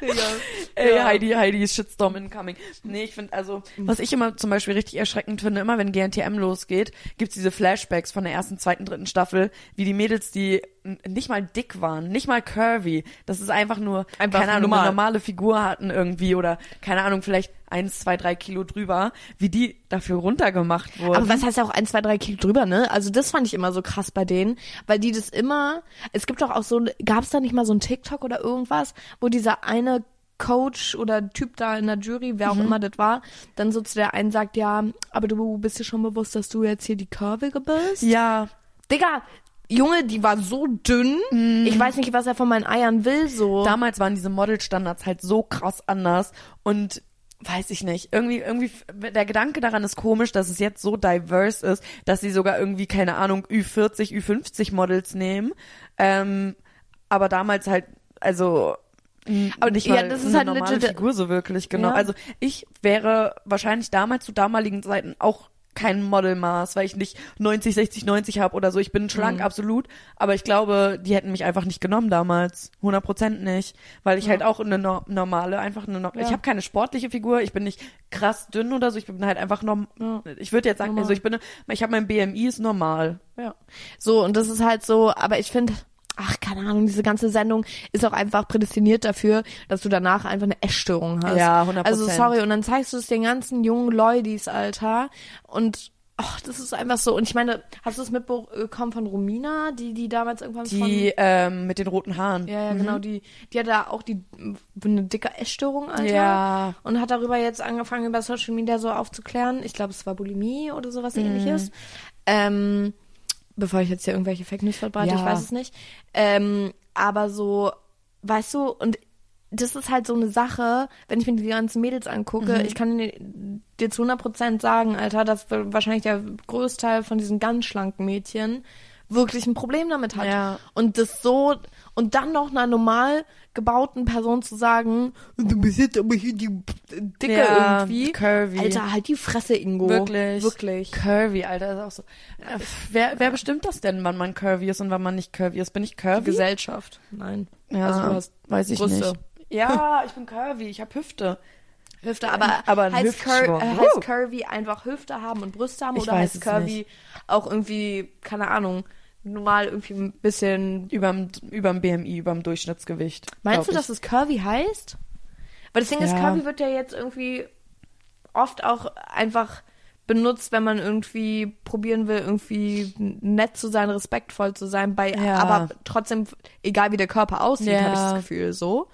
Ey, Ja. Heidi, Heidi ist Shitstorm incoming. Nee, ich finde also, was ich immer zum Beispiel richtig erschreckend finde, immer wenn GNTM losgeht, gibt's diese Flashbacks von der ersten, zweiten, dritten Staffel, wie die Mädels, die nicht mal dick waren, nicht mal curvy. Das ist einfach nur, Einfach keine Ahnung, normal. eine normale Figur hatten irgendwie oder, keine Ahnung, vielleicht eins, zwei, drei Kilo drüber, wie die dafür runtergemacht wurden. Aber was heißt ja auch ein, zwei, drei Kilo drüber, ne? Also das fand ich immer so krass bei denen, weil die das immer, es gibt doch auch so, gab's da nicht mal so ein TikTok oder irgendwas, wo dieser eine Coach oder Typ da in der Jury, wer auch immer das war, dann so zu der einen sagt, ja, aber du bist dir schon bewusst, dass du jetzt hier die Curvige bist? ja, Digga, Junge, die war so dünn. Ich weiß nicht, was er von meinen Eiern will, so. damals waren diese Modelstandards halt so krass anders und weiß ich nicht, irgendwie, irgendwie, der Gedanke daran ist komisch, dass es jetzt so diverse ist, dass sie sogar irgendwie, keine Ahnung, Ü40, Ü50 Models nehmen, ähm, aber damals halt, also, Aber nicht ja, mal das ist eine halt normale legit- Figur so wirklich, genau. Ja. Also ich wäre wahrscheinlich damals zu damaligen Zeiten auch kein Modelmaß, weil ich nicht 90, 60, 90 habe oder so. Ich bin schlank, Mhm. absolut. Aber ich glaube, die hätten mich einfach nicht genommen damals. 100 Prozent nicht. Weil ich halt auch eine no normale, einfach eine, no Ja. ich habe keine sportliche Figur. Ich bin nicht krass dünn oder so. Ich bin halt einfach norm Ja. Ich würde jetzt sagen, Normal. also ich bin, ich habe mein BMI ist normal. Ja. So, und das ist halt so, aber ich finde, ach, keine Ahnung, diese ganze Sendung ist auch einfach prädestiniert dafür, dass du danach einfach eine Essstörung hast. Ja, 100%. Also sorry, und dann zeigst du es den ganzen jungen Leudis, Alter, und ach, das ist einfach so. Und ich meine, hast du es mitbekommen von Romina, die, die damals irgendwann von... Die ähm, mit den roten Haaren. Ja, ja, genau, die, die hat da auch die, eine dicke Essstörung, Alter. Ja. Und hat darüber jetzt angefangen, über Social Media so aufzuklären. Ich glaube, es war Bulimie oder sowas Mhm. ähnliches. Ähm, bevor ich jetzt hier irgendwelche Fake News verbreite, Ja. ich weiß es nicht. Ähm, aber so, weißt du, und das ist halt so eine Sache, wenn ich mir die ganzen Mädels angucke, Mhm. ich kann dir, zu 100% sagen, Alter, dass wahrscheinlich der Großteil von diesen ganz schlanken Mädchen wirklich ein Problem damit hat. Ja. Und das so, und dann noch einer normal gebauten Person zu sagen, du bist jetzt aber hier die Dicke Ja, irgendwie. curvy. Alter, halt die Fresse, Ingo. Wirklich. Wirklich. Curvy, Alter, ist auch so. Äh, wer, wer bestimmt das denn, wann man curvy ist und wann man nicht curvy ist? Bin ich curvy? Gesellschaft. Nein. Ja, Also du hast weiß ich Brüste. nicht. Ja, ich bin curvy, ich habe Hüfte. Hüfte, aber, Aber ein heißt, cur äh, heißt curvy einfach Hüfte haben und Brüste haben Ich oder heißt curvy nicht. auch irgendwie, keine Ahnung, normal irgendwie ein bisschen. Überm, überm BMI, überm Durchschnittsgewicht. Meinst du, glaub dass es curvy heißt? Weil das Ding ist, Ja. curvy wird ja jetzt irgendwie oft auch einfach benutzt, wenn man irgendwie probieren will, irgendwie nett zu sein, respektvoll zu sein, bei, Ja. aber trotzdem, egal wie der Körper aussieht, Ja. habe ich das Gefühl so.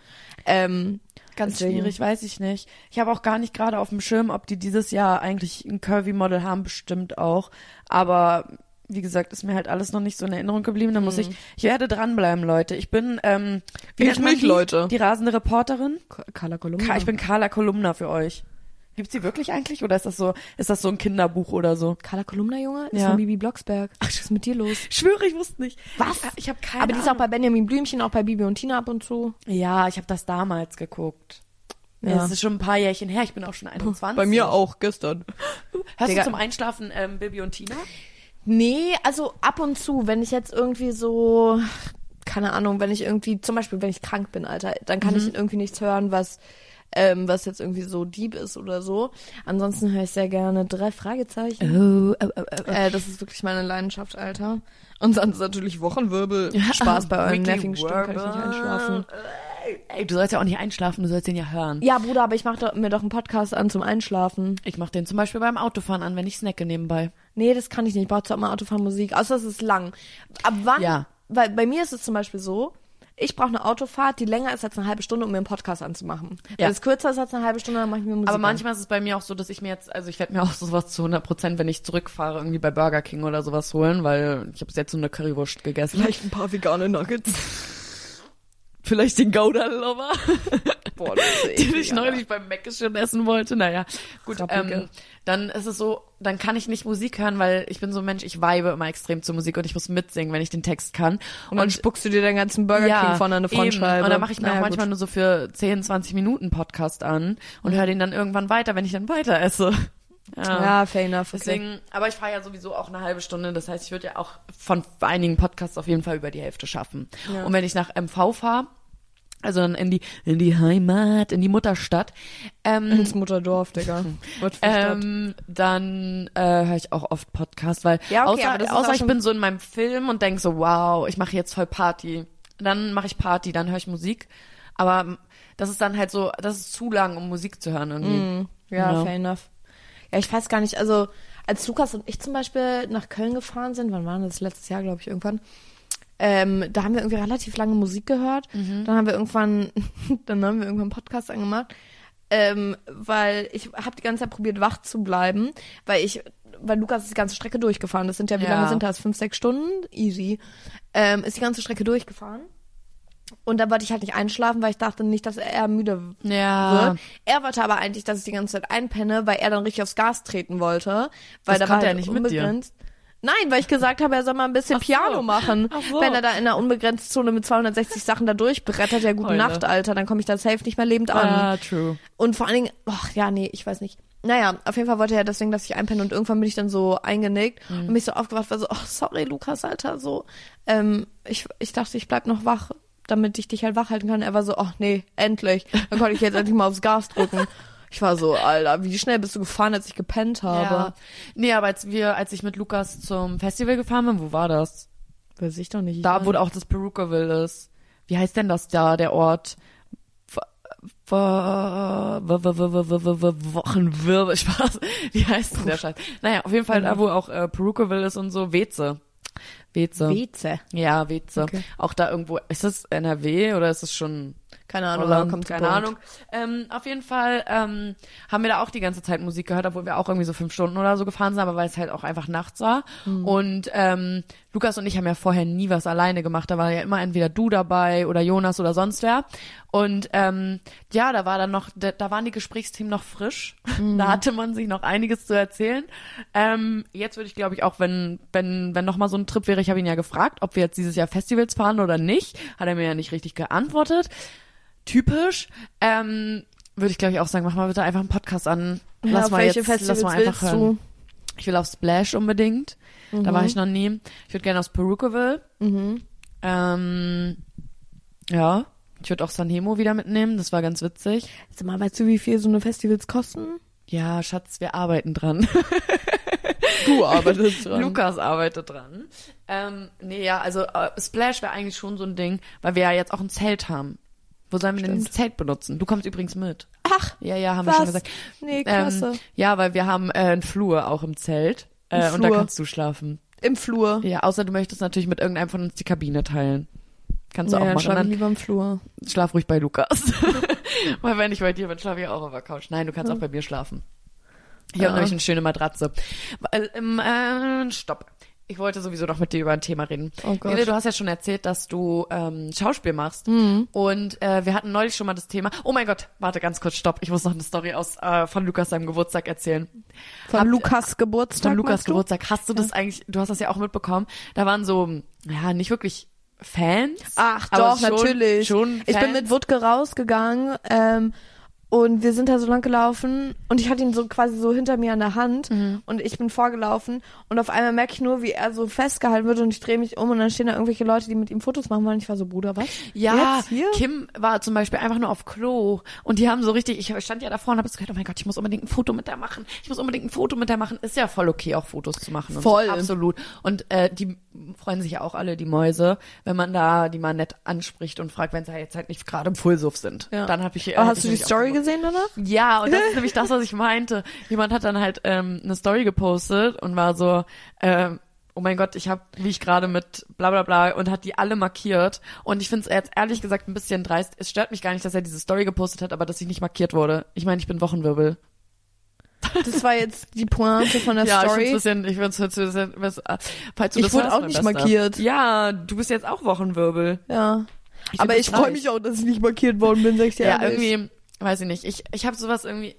Ähm, Ganz schwierig, weiß ich nicht. Ich habe auch gar nicht gerade auf dem Schirm, ob die dieses Jahr eigentlich ein Curvy-Model haben, bestimmt auch. Aber wie gesagt, ist mir halt alles noch nicht so in Erinnerung geblieben. Da muss ich, ich werde dranbleiben, Leute. Ich bin, ähm, wie Ich nicht, die? Leute. Die rasende Reporterin. Carla Kolumna. Ka- Ich bin Carla Kolumna für euch. Gibt's die wirklich eigentlich oder ist das so, ist das so ein Kinderbuch oder so? Carla Kolumna, Junge? Ist Ja. von Bibi Blocksberg. Ach, was ist mit dir los? Schwöre, ich wusste nicht. Was? Ich, ich habe keine Aber die ist auch bei Benjamin Blümchen, auch bei Bibi und Tina ab und zu. Ja, ich habe das damals geguckt. Ja. Das ist schon ein paar Jährchen her. Ich bin auch schon 21. auch, gestern. Hörst Digga. du zum Einschlafen ähm, Bibi und Tina? Nee, also ab und zu, wenn ich jetzt irgendwie so, keine Ahnung, wenn ich irgendwie, zum Beispiel, wenn ich krank bin, Alter, dann kann ich irgendwie nichts hören, was, ähm, was jetzt irgendwie so deep ist oder so. Ansonsten höre ich sehr gerne drei Fragezeichen. Oh, oh, oh, oh. Äh, das ist wirklich meine Leidenschaft, Alter. Und sonst natürlich Wochenwirbel. Spaß bei euren nervigen Stimmen, kann ich nicht einschlafen. Ey, du sollst ja auch nicht einschlafen, du sollst den ja hören. Ja, Bruder, aber ich mache doch, mir doch einen Podcast an zum Einschlafen. Ich mach den zum Beispiel beim Autofahren an, wenn ich snacke nebenbei. Nee, das kann ich nicht. Ich brauche zwar immer Autofahrmusik, außer es ist lang. Ab wann? Ja. Weil bei mir ist es zum Beispiel so, ich brauche eine Autofahrt, die länger ist als eine halbe Stunde, um mir einen Podcast anzumachen. Ja. Wenn es kürzer ist als eine halbe Stunde, dann mache ich mir Musik Aber an. manchmal ist es bei mir auch so, dass ich mir jetzt, also ich werde mir auch sowas zu 100 Prozent, wenn ich zurückfahre, irgendwie bei Burger King oder sowas holen, weil ich habe jetzt so eine Currywurst gegessen. Vielleicht ein paar vegane Nuggets. Vielleicht den Gouda Lover, Boah, so den eklig, ich Alter. neulich beim Mac schon essen wollte. Naja, gut, ähm, dann ist es so, dann kann ich nicht Musik hören, weil ich bin so ein Mensch, ich vibe immer extrem zur Musik und ich muss mitsingen, wenn ich den Text kann. Und dann spuckst du dir den ganzen Burger King von an eine Frontscheibe. Eben. Und dann mache ich mir Naja, auch manchmal gut. nur so für 10, 20 Minuten Podcast an und höre den dann irgendwann weiter, wenn ich dann weiter esse. Ja, fair enough. Okay. Deswegen, aber ich fahre ja sowieso auch eine halbe Stunde. Das heißt, ich würde ja auch von einigen Podcasts auf jeden Fall über die Hälfte schaffen. Ja. Und wenn ich nach MV fahre, also dann in die in die Heimat, in die Mutterstadt, ähm, ins Mutterdorf, Digga. Ähm, dann äh, höre ich auch oft Podcast, weil Ja, okay, außer, außer ich bin so in meinem Film und denk so, wow, ich mache jetzt voll Party. Dann mache ich Party, dann höre ich Musik. Aber das ist dann halt so, das ist zu lang, um Musik zu hören irgendwie. Mm, ja, Ja. fair enough. Ja, ich weiß gar nicht, also als Lukas und ich zum Beispiel nach Köln gefahren sind, wann war das? Letztes Jahr, glaube ich, irgendwann. Ähm, da haben wir irgendwie relativ lange Musik gehört. Dann haben wir irgendwann, dann haben wir irgendwann einen Podcast angemacht. Ähm, weil ich habe die ganze Zeit probiert, wach zu bleiben, weil ich, weil Lukas ist die ganze Strecke durchgefahren. Das sind ja, wie Ja. lange sind das? Fünf, sechs Stunden? Easy. Ähm, ist die ganze Strecke durchgefahren. Und da wollte ich halt nicht einschlafen, weil ich dachte nicht, dass er müde Ja. wird. Er wollte aber eigentlich, dass ich die ganze Zeit einpenne, weil er dann richtig aufs Gas treten wollte. Weil Das da war er halt nicht mit dir. unbegrenzt. Nein, weil ich gesagt habe, er soll mal ein bisschen so. Piano machen. Ach so. Wenn er da in einer unbegrenzten Zone mit 260 Sachen da durchbrettert, ja gute Heule. Nacht, Alter, dann komme ich da safe nicht mehr lebend an. Ah, true. Und vor allen Dingen, ach ja, nee, ich weiß nicht. Naja, auf jeden Fall wollte er deswegen, dass ich einpenne und irgendwann bin ich dann so eingenickt Mhm. und mich so aufgewacht, war so, ach, sorry, Lukas, Alter, so. Ähm, ich, ich dachte, ich bleib noch wach, damit ich dich halt wach halten kann. Er war so, ach nee, endlich. Dann konnte ich jetzt endlich mal aufs Gas drücken. Ich war so, Alter, wie schnell bist du gefahren, als ich gepennt Ja. habe? Nee, aber als wir, als ich mit Lukas zum Festival gefahren bin, wo war das? Weiß ich doch nicht. Ich Da, wo auch das Perukaville ist. Wie heißt denn das da, der Ort? Wo- wo- wo- wo- wo- wo- wo- wo- Wochenwirbel, Spaß. Wie heißt denn der Scheiß? Naja, auf jeden Fall da, wo auch äh, Perukaville ist und so, Weze. Weze. Weze. Ja, Weze. Okay. Auch da irgendwo, ist das NRW oder ist es schon Keine Ahnung, Holland? kommt keine. Ahnung. Ähm, auf jeden Fall ähm, haben wir da auch die ganze Zeit Musik gehört, obwohl wir auch irgendwie so fünf Stunden oder so gefahren sind, aber weil es halt auch einfach nachts war. Mhm. Und ähm, Lukas und ich haben ja vorher nie was alleine gemacht. Da war ja immer entweder du dabei oder Jonas oder sonst wer. Und ähm, ja, da war dann noch, da, da waren die Gesprächsthemen noch frisch. Mhm. Da hatte man sich noch einiges zu erzählen. Ähm, jetzt würde ich, glaube ich, auch wenn wenn wenn noch mal so ein Trip wäre, ich habe ihn ja gefragt, ob wir jetzt dieses Jahr Festivals fahren oder nicht, hat er mir ja nicht richtig geantwortet typisch. Ähm, würde ich glaube ich auch sagen, mach mal bitte einfach einen Podcast an. Ja, Lass auf mal welche jetzt, lass mal einfach hören. Ich will auf Splash unbedingt. Da war ich noch nie. Ich würde gerne aus Perukaville. Mhm. Ähm, ja. Ich würde auch Sanhemo wieder mitnehmen. Das war ganz witzig. Sag mal, weißt du, wie viel so eine Festivals kosten? Ja, Schatz, wir arbeiten dran. Du arbeitest dran. Lukas arbeitet dran. Ähm, nee, ja, also äh, Splash wäre eigentlich schon so ein Ding, weil wir ja jetzt auch ein Zelt haben. Wo sollen wir denn dieses Zelt benutzen? Du kommst übrigens mit. Ach, Ja, ja, haben wir Was? schon gesagt. nee, klasse. Ähm, ja, weil wir haben äh, einen Flur auch im Zelt. Äh, Ein und da Flur. kannst du schlafen. Im Flur. Ja, außer du möchtest natürlich mit irgendeinem von uns die Kabine teilen. Kannst du Nee, auch machen. Dann lieber im Flur. schlaf ruhig bei Lukas. weil wenn ich bei dir bin, schlafe ich auch auf der Couch. Nein, du kannst auch bei mir schlafen. Ich Ja. habe nämlich eine schöne Matratze. Ähm, äh, stopp. Ich wollte sowieso noch mit dir über ein Thema reden. Oh Gott. Nele, du hast ja schon erzählt, dass du ähm, Schauspiel machst. Mhm. Und äh, wir hatten neulich schon mal das Thema. Oh mein Gott, warte ganz kurz, stopp. Ich muss noch eine Story aus äh, von Lukas seinem Geburtstag erzählen. Von Habt- Lukas Geburtstag. Von Lukas? Geburtstag. Hast du das eigentlich, du hast das ja auch mitbekommen, da waren so, ja, nicht wirklich Fans. Ach doch, schon, natürlich. Schon ich bin Fans. mit Wutke rausgegangen ähm, und wir sind da so lang gelaufen und ich hatte ihn so quasi so hinter mir an der Hand Mhm. und ich bin vorgelaufen und auf einmal merke ich nur, wie er so festgehalten wird und ich drehe mich um und dann stehen da irgendwelche Leute, die mit ihm Fotos machen wollen. Ich war so, Bruder, was? Ja? Kim war zum Beispiel einfach nur auf Klo und die haben so richtig, ich stand ja davor und habe gesagt, oh mein Gott, ich muss unbedingt ein Foto mit der machen. Ich muss unbedingt ein Foto mit der machen. Ist ja voll okay, auch Fotos zu machen. Voll. So, absolut. Und äh, die freuen sich ja auch alle, die Mäuse, wenn man da die mal nett anspricht und fragt, wenn sie jetzt halt nicht gerade im Fullsuff sind. Ja. Dann habe ich. äh, hab hast ich du die Story. Gesehen danach? Ja, und das ist nämlich das, was ich meinte. Jemand hat dann halt ähm, eine Story gepostet und war so, ähm, oh mein Gott, ich habe, wie ich gerade mit bla bla bla und hat die alle markiert. Und ich finde es jetzt ehrlich gesagt ein bisschen dreist. Es stört mich gar nicht, dass er diese Story gepostet hat, aber dass ich nicht markiert wurde. Ich meine, ich bin Wochenwirbel. Das war jetzt die Pointe von der ja, Story. ich find's ein bisschen, ich find's bisschen, was, äh, falls du Ich das wurde auch nicht Bester. markiert. Ja, du bist jetzt auch Wochenwirbel. ja. Ich Aber ich freue mich auch, dass ich nicht markiert worden bin, ich dir Ja, irgendwie, weiß ich nicht. Ich, ich habe sowas irgendwie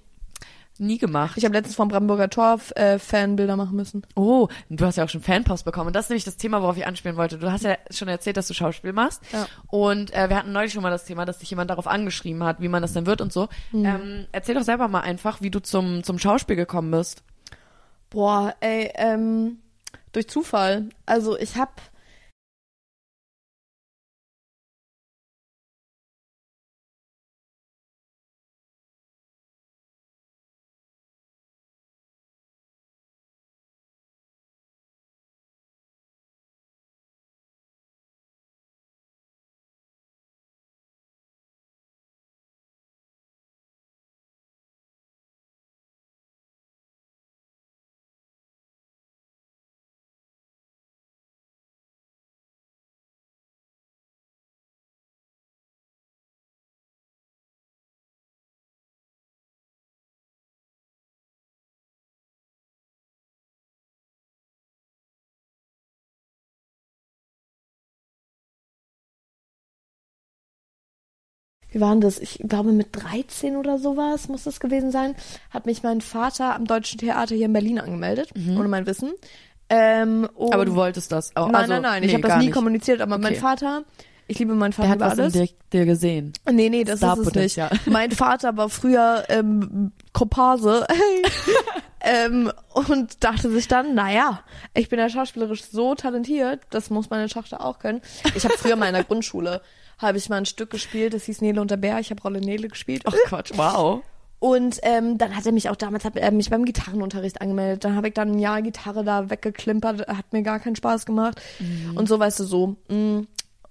nie gemacht. Ich habe letztens vom Brandenburger Tor äh, Fanbilder machen müssen. Oh, du hast ja auch schon Fanpost bekommen. Und das ist nämlich das Thema, worauf ich anspielen wollte. Du hast ja schon erzählt, dass du Schauspiel machst. Ja. Und äh, wir hatten neulich schon mal das Thema, dass dich jemand darauf angeschrieben hat, wie man das denn wird und so. Ähm, erzähl doch selber mal einfach, wie du zum, zum Schauspiel gekommen bist. Boah, ey, ähm, durch Zufall. Also ich hab wie war denn das? Ich glaube mit 13 oder sowas muss das gewesen sein, hat mich mein Vater am Deutschen Theater hier in Berlin angemeldet, ohne mein Wissen. Ähm, Aber du wolltest das auch. Nein, also, nein, nein, nee, ich habe das nie nicht. kommuniziert, aber mein Okay. Vater, ich liebe meinen Vater Der hat was in alles. dir, dir gesehen. Nee, nee, das ist es nicht. Mein Vater war früher ähm, Komparse ähm, und dachte sich dann, naja, ich bin ja schauspielerisch so talentiert, das muss meine Tochter auch können. Ich habe früher mal in der Grundschule, habe ich mal ein Stück gespielt, das hieß Nele und der Bär, ich habe Rolle Nele gespielt. Oh Quatsch, wow. Und ähm, dann hat er mich auch damals hat er mich beim Gitarrenunterricht angemeldet. Dann habe ich dann ein Jahr Gitarre da weggeklimpert, hat mir gar keinen Spaß gemacht. Mhm. Und so weißt du so. mm.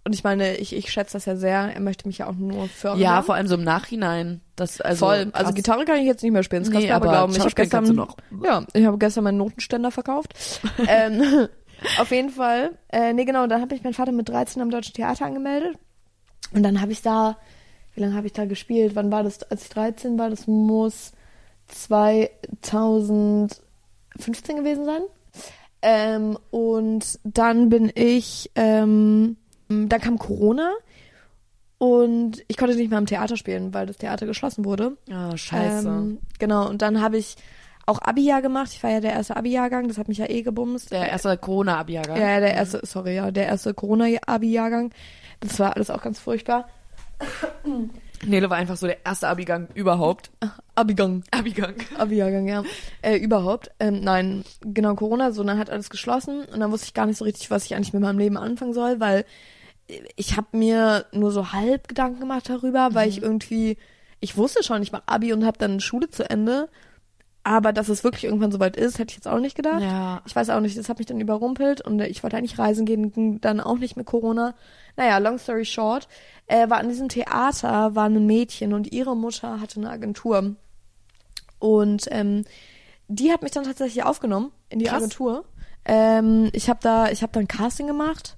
Und ich meine, ich, ich schätze das ja sehr. Er möchte mich ja auch nur fördern. Ja, vor allem so im Nachhinein. Das, also, Voll. Also krass. Gitarre kann ich jetzt nicht mehr spielen. Das kannst Nee, du aber glauben. Ich habe gestern, ja, ich habe gestern meinen Notenständer verkauft. ähm, auf jeden Fall. Äh, nee, genau. Dann habe ich meinen Vater mit 13 am Deutschen Theater angemeldet. Und dann habe ich da, wie lange habe ich da gespielt? Wann war das? Als ich 13 war, das muss 2015 gewesen sein. Ähm, und dann bin ich, ähm, dann kam Corona und ich konnte nicht mehr am Theater spielen, weil das Theater geschlossen wurde. Ah, scheiße. Ähm, genau, und dann habe ich auch Abi-Jahr gemacht. Ich war ja der erste Abi-Jahrgang, das hat mich ja eh gebumst. der erste Corona-Abjager. Ja, ja, der erste, sorry, ja, der erste Corona-Abi-Jahrgang. Das war alles auch ganz furchtbar. Nele war einfach so der erste Abigang überhaupt. Abigang. Abigang. Abi-Jahrgang, ja. Äh, überhaupt. Ähm, nein, genau, Corona, so, dann hat alles geschlossen und dann wusste ich gar nicht so richtig, was ich eigentlich mit meinem Leben anfangen soll, weil ich habe mir nur so halb Gedanken gemacht darüber, weil ich irgendwie, ich wusste schon, ich mache Abi und habe dann Schule zu Ende, Aber dass es wirklich irgendwann soweit ist, hätte ich jetzt auch nicht gedacht. Ja. Ich weiß auch nicht, das hat mich dann überrumpelt und ich wollte eigentlich reisen gehen, ging dann auch nicht mit Corona. Naja, long story short, äh, war an diesem Theater war ein Mädchen und ihre Mutter hatte eine Agentur. Und ähm, die hat mich dann tatsächlich aufgenommen in die Krass. Agentur. Ähm, ich habe da, ich habe da ein Casting gemacht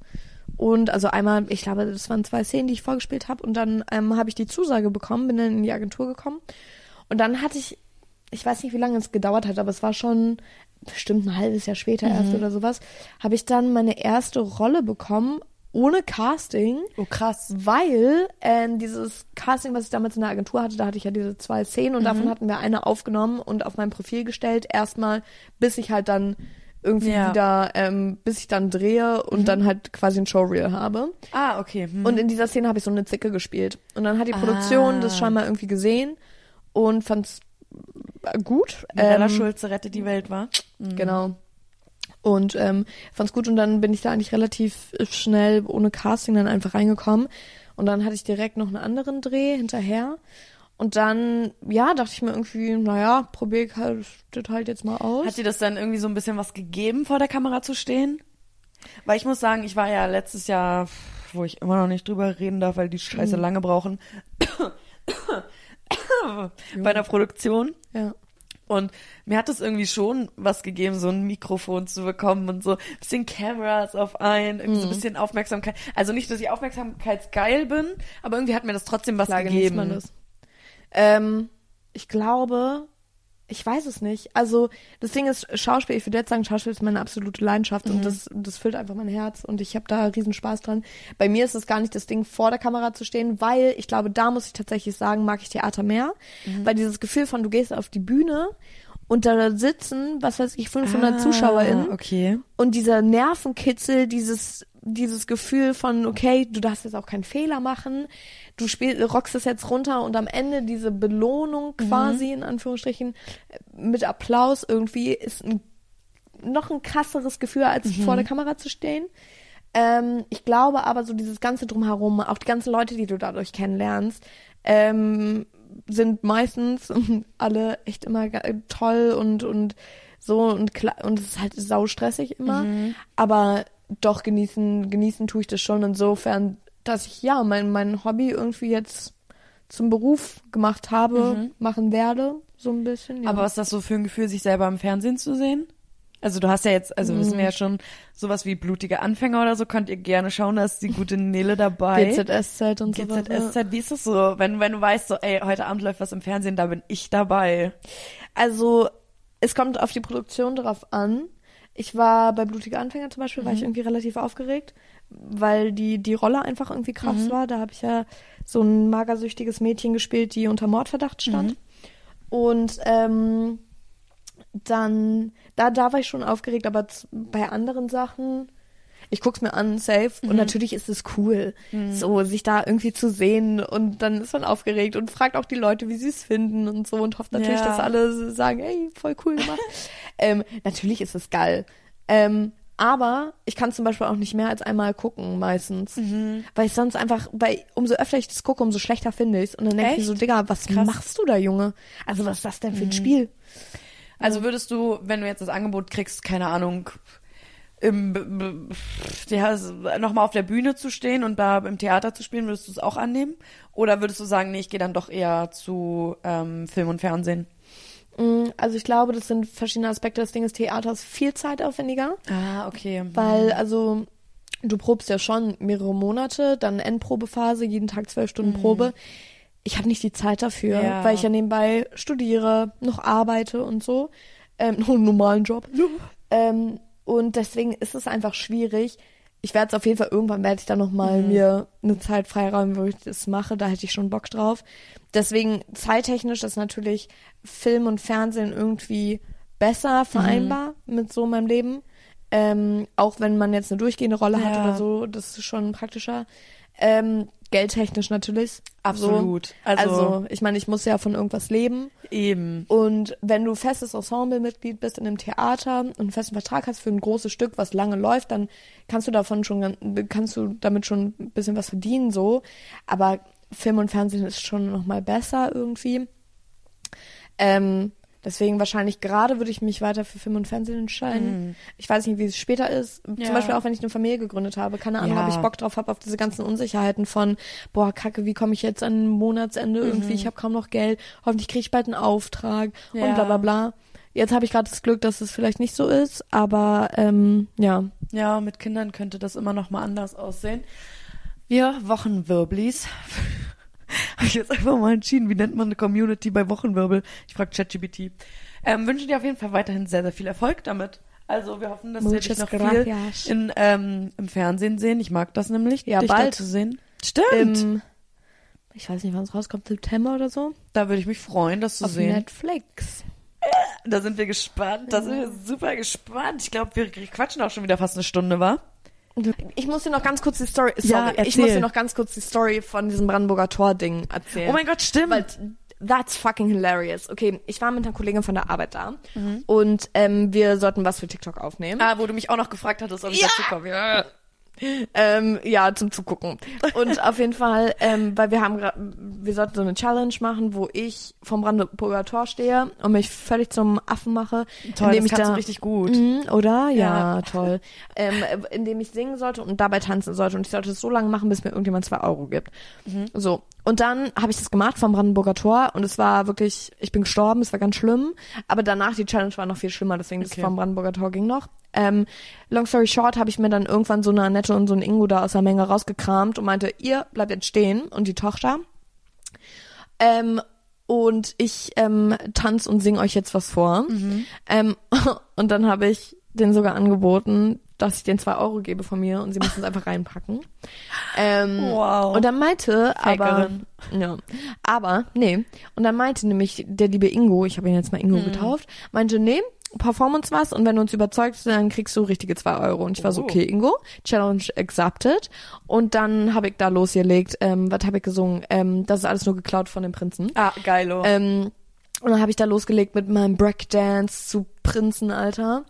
und also einmal, ich glaube, das waren zwei Szenen, die ich vorgespielt habe und dann ähm, habe ich die Zusage bekommen, bin dann in die Agentur gekommen und dann hatte ich, ich weiß nicht, wie lange es gedauert hat, aber es war schon bestimmt ein halbes Jahr später erst oder sowas, habe ich dann meine erste Rolle bekommen ohne Casting. Oh, krass. Weil ähm, dieses Casting, was ich damals in der Agentur hatte, da hatte ich ja diese zwei Szenen und davon hatten wir eine aufgenommen und auf mein Profil gestellt, erstmal, bis ich halt dann irgendwie Ja. wieder, ähm, bis ich dann drehe und dann halt quasi ein Showreel habe. Ah, okay. Hm. Und in dieser Szene habe ich so eine Zicke gespielt. Und dann hat die Produktion Ah. das scheinbar irgendwie gesehen und fand's äh, gut. Mirella Ähm, Schulze rettet die Welt, war? Genau. Und ähm, fand's gut und dann bin ich da eigentlich relativ schnell ohne Casting dann einfach reingekommen. Und dann hatte ich direkt noch einen anderen Dreh hinterher. Und dann, ja, dachte ich mir irgendwie, naja, probier ich halt, das halt jetzt mal aus. Hat dir das dann irgendwie so ein bisschen was gegeben, vor der Kamera zu stehen? Weil ich muss sagen, ich war ja letztes Jahr, wo ich immer noch nicht drüber reden darf, weil die Scheiße Mhm. lange brauchen, bei der Produktion. ja. Und mir hat es irgendwie schon was gegeben, so ein Mikrofon zu bekommen und so ein bisschen Cameras auf ein, irgendwie Mhm. so ein bisschen Aufmerksamkeit. Also nicht, dass ich aufmerksamkeitsgeil bin, aber irgendwie hat mir das trotzdem was Klar gegeben. man das. Ähm, ich glaube, ich weiß es nicht. Also das Ding ist, Schauspiel, ich würde jetzt sagen, Schauspiel ist meine absolute Leidenschaft und das, das füllt einfach mein Herz und ich habe da riesen Spaß dran. Bei mir ist es gar nicht das Ding, vor der Kamera zu stehen, weil ich glaube, da muss ich tatsächlich sagen, mag ich Theater mehr, weil dieses Gefühl von, du gehst auf die Bühne und da sitzen, was weiß ich, 500 Ah, ZuschauerInnen Okay. und dieser Nervenkitzel, dieses, dieses Gefühl von, okay, du darfst jetzt auch keinen Fehler machen, du spiel, rockst es jetzt runter und am Ende diese Belohnung quasi, in Anführungsstrichen, mit Applaus irgendwie ist ein, noch ein krasseres Gefühl, als vor der Kamera zu stehen. Ähm, ich glaube aber so dieses ganze Drumherum, auch die ganzen Leute, die du dadurch kennenlernst, ähm, sind meistens alle echt immer toll und, und so und klar, und es ist halt saustressig immer. Aber doch genießen, genießen tue ich das schon insofern, dass ich ja mein, mein Hobby irgendwie jetzt zum Beruf gemacht habe, machen werde, so ein bisschen. Ja. Aber was ist das so für ein Gefühl, sich selber im Fernsehen zu sehen? Also du hast ja jetzt, also wissen Mhm. wir ja schon, sowas wie blutige Anfänger oder so, könnt ihr gerne schauen, da ist die gute Nele dabei. GZSZ und so GZSZ, wie ist das so, wenn, wenn du weißt, so, ey, heute Abend läuft was im Fernsehen, da bin ich dabei. Also, es kommt auf die Produktion drauf an. Ich war bei Blutige Anfänger zum Beispiel, war ich irgendwie relativ aufgeregt, weil die, die Rolle einfach irgendwie krass war. Da habe ich ja so ein magersüchtiges Mädchen gespielt, die unter Mordverdacht stand. Und ähm, dann, da, da war ich schon aufgeregt, aber bei anderen Sachen, ich guck's mir an, safe, und natürlich ist es cool, so sich da irgendwie zu sehen und dann ist man aufgeregt und fragt auch die Leute, wie sie es finden und so und hofft natürlich, Ja. dass alle sagen, ey, voll cool gemacht. ähm, natürlich ist es geil. Ähm, aber ich kann zum Beispiel auch nicht mehr als einmal gucken, meistens. Weil ich sonst einfach, weil umso öfter ich das gucke, umso schlechter finde ich es. Und dann denke ich mir so, Digga, was Krass. machst du da, Junge? Also was ist das denn für ein Spiel? Also würdest du, wenn du jetzt das Angebot kriegst, keine Ahnung, im, ja, nochmal auf der Bühne zu stehen und da im Theater zu spielen, würdest du es auch annehmen? Oder würdest du sagen, nee, ich gehe dann doch eher zu ähm, Film und Fernsehen? Mm, Also ich glaube, das sind verschiedene Aspekte. Das Ding ist, Theater ist viel zeitaufwendiger, Ah, okay. weil also du probst ja schon mehrere Monate, dann Endprobephase, jeden Tag zwölf Stunden Probe. Ich habe nicht die Zeit dafür, Ja. weil ich ja nebenbei studiere, noch arbeite und so. Ähm, noch einen normalen Job. Ähm, und deswegen ist es einfach schwierig. Ich werde es auf jeden Fall irgendwann werde ich dann noch mal mir eine Zeit freiräumen, wo ich das mache. Da hätte ich schon Bock drauf. Deswegen zeittechnisch ist natürlich Film und Fernsehen irgendwie besser vereinbar mit so meinem Leben. Ähm, auch wenn man jetzt eine durchgehende Rolle hat Ja. oder so, das ist schon praktischer. Ähm, geldtechnisch natürlich. Absolut. So. Also- Also, ich meine, ich muss ja von irgendwas leben. Eben. Und wenn du festes Ensemblemitglied bist in einem Theater und einen festen Vertrag hast für ein großes Stück, was lange läuft, dann kannst du davon schon, kannst du damit schon ein bisschen was verdienen, so. Aber Film und Fernsehen ist schon noch mal besser irgendwie. Ähm, Deswegen wahrscheinlich gerade würde ich mich weiter für Film und Fernsehen entscheiden. Ich weiß nicht, wie es später ist. Mhm. Ja. Zum Beispiel auch, wenn ich eine Familie gegründet habe. Keine Ahnung, Ja. ob ich Bock drauf habe, auf diese ganzen Unsicherheiten von, boah, kacke, wie komme ich jetzt an Monatsende irgendwie? Ich habe kaum noch Geld. Hoffentlich kriege ich bald einen Auftrag Mhm. Ja. und bla bla bla. Jetzt habe ich gerade das Glück, dass es vielleicht nicht so ist, aber ähm, ja. Ja, mit Kindern könnte das immer noch mal anders aussehen. Wir Wochenwirblis. Habe ich jetzt einfach mal entschieden, wie nennt man eine Community bei Wochenwirbel? Ich frage ChatGPT. Ähm, wünschen dir auf jeden Fall weiterhin sehr, sehr viel Erfolg damit. Also wir hoffen, dass wir dich Muchas noch gracias. viel in, ähm, im Fernsehen sehen. Ich mag das nämlich, Ja, dich bald. zu sehen. Stimmt. Im, ich weiß nicht, wann es rauskommt, September oder so. da würde ich mich freuen, das zu Auf sehen. Netflix. Da sind wir gespannt. Da sind wir super gespannt. Ich glaube, wir quatschen auch schon wieder fast eine Stunde, wa? Ich muss dir noch ganz kurz die Story, Ja, sorry, ich erzähl. muss dir noch ganz kurz die Story von diesem Brandenburger Tor-Ding erzählen. Oh mein Gott, stimmt. Weil that's fucking hilarious. Okay, ich war mit einer Kollegin von der Arbeit da Mhm. und ähm, wir sollten was für TikTok aufnehmen. ah, wo du mich auch noch gefragt hattest, ob ich Ja! dazu komme. Ja. Ähm, ja, zum Zugucken. Und auf jeden Fall, ähm, weil wir haben, wir sollten so eine Challenge machen, wo ich vom Brandenburger Tor stehe und mich völlig zum Affen mache, Toll, indem das ich kannst da du richtig gut. Mhm, oder? Ja, Ja. toll. Ähm, äh, indem ich singen sollte und dabei tanzen sollte. Und ich sollte es so lange machen, bis mir irgendjemand zwei Euro gibt. Mhm. So. Und dann habe ich das gemacht vom Brandenburger Tor und es war wirklich, ich bin gestorben, es war ganz schlimm. Aber danach, die Challenge war noch viel schlimmer, deswegen das Okay. vom Brandenburger Tor ging noch. Ähm, long story short, habe ich mir dann irgendwann so eine Annette und so ein Ingo da aus der Menge rausgekramt und meinte, ihr bleibt jetzt stehen und die Tochter. Ähm, und ich ähm, tanz und sing euch jetzt was vor. Ähm, und dann habe ich denen sogar angeboten, dass ich den zwei Euro gebe von mir und sie müssen es einfach reinpacken. Ähm, Wow. Und dann meinte aber, Fakerin. ja, aber, nee. Und dann meinte nämlich der liebe Ingo, ich habe ihn jetzt mal Ingo getauft, meinte, nee, Performance was und wenn du uns überzeugst, dann kriegst du richtige zwei Euro. Und ich war so, Oh. okay, Ingo, Challenge accepted. Und dann habe ich da losgelegt, ähm, was habe ich gesungen? Ähm, das ist alles nur geklaut von dem Prinzen. Ah, geilo. Ähm, und dann habe ich da losgelegt mit meinem Breakdance zu Prinzen, Alter.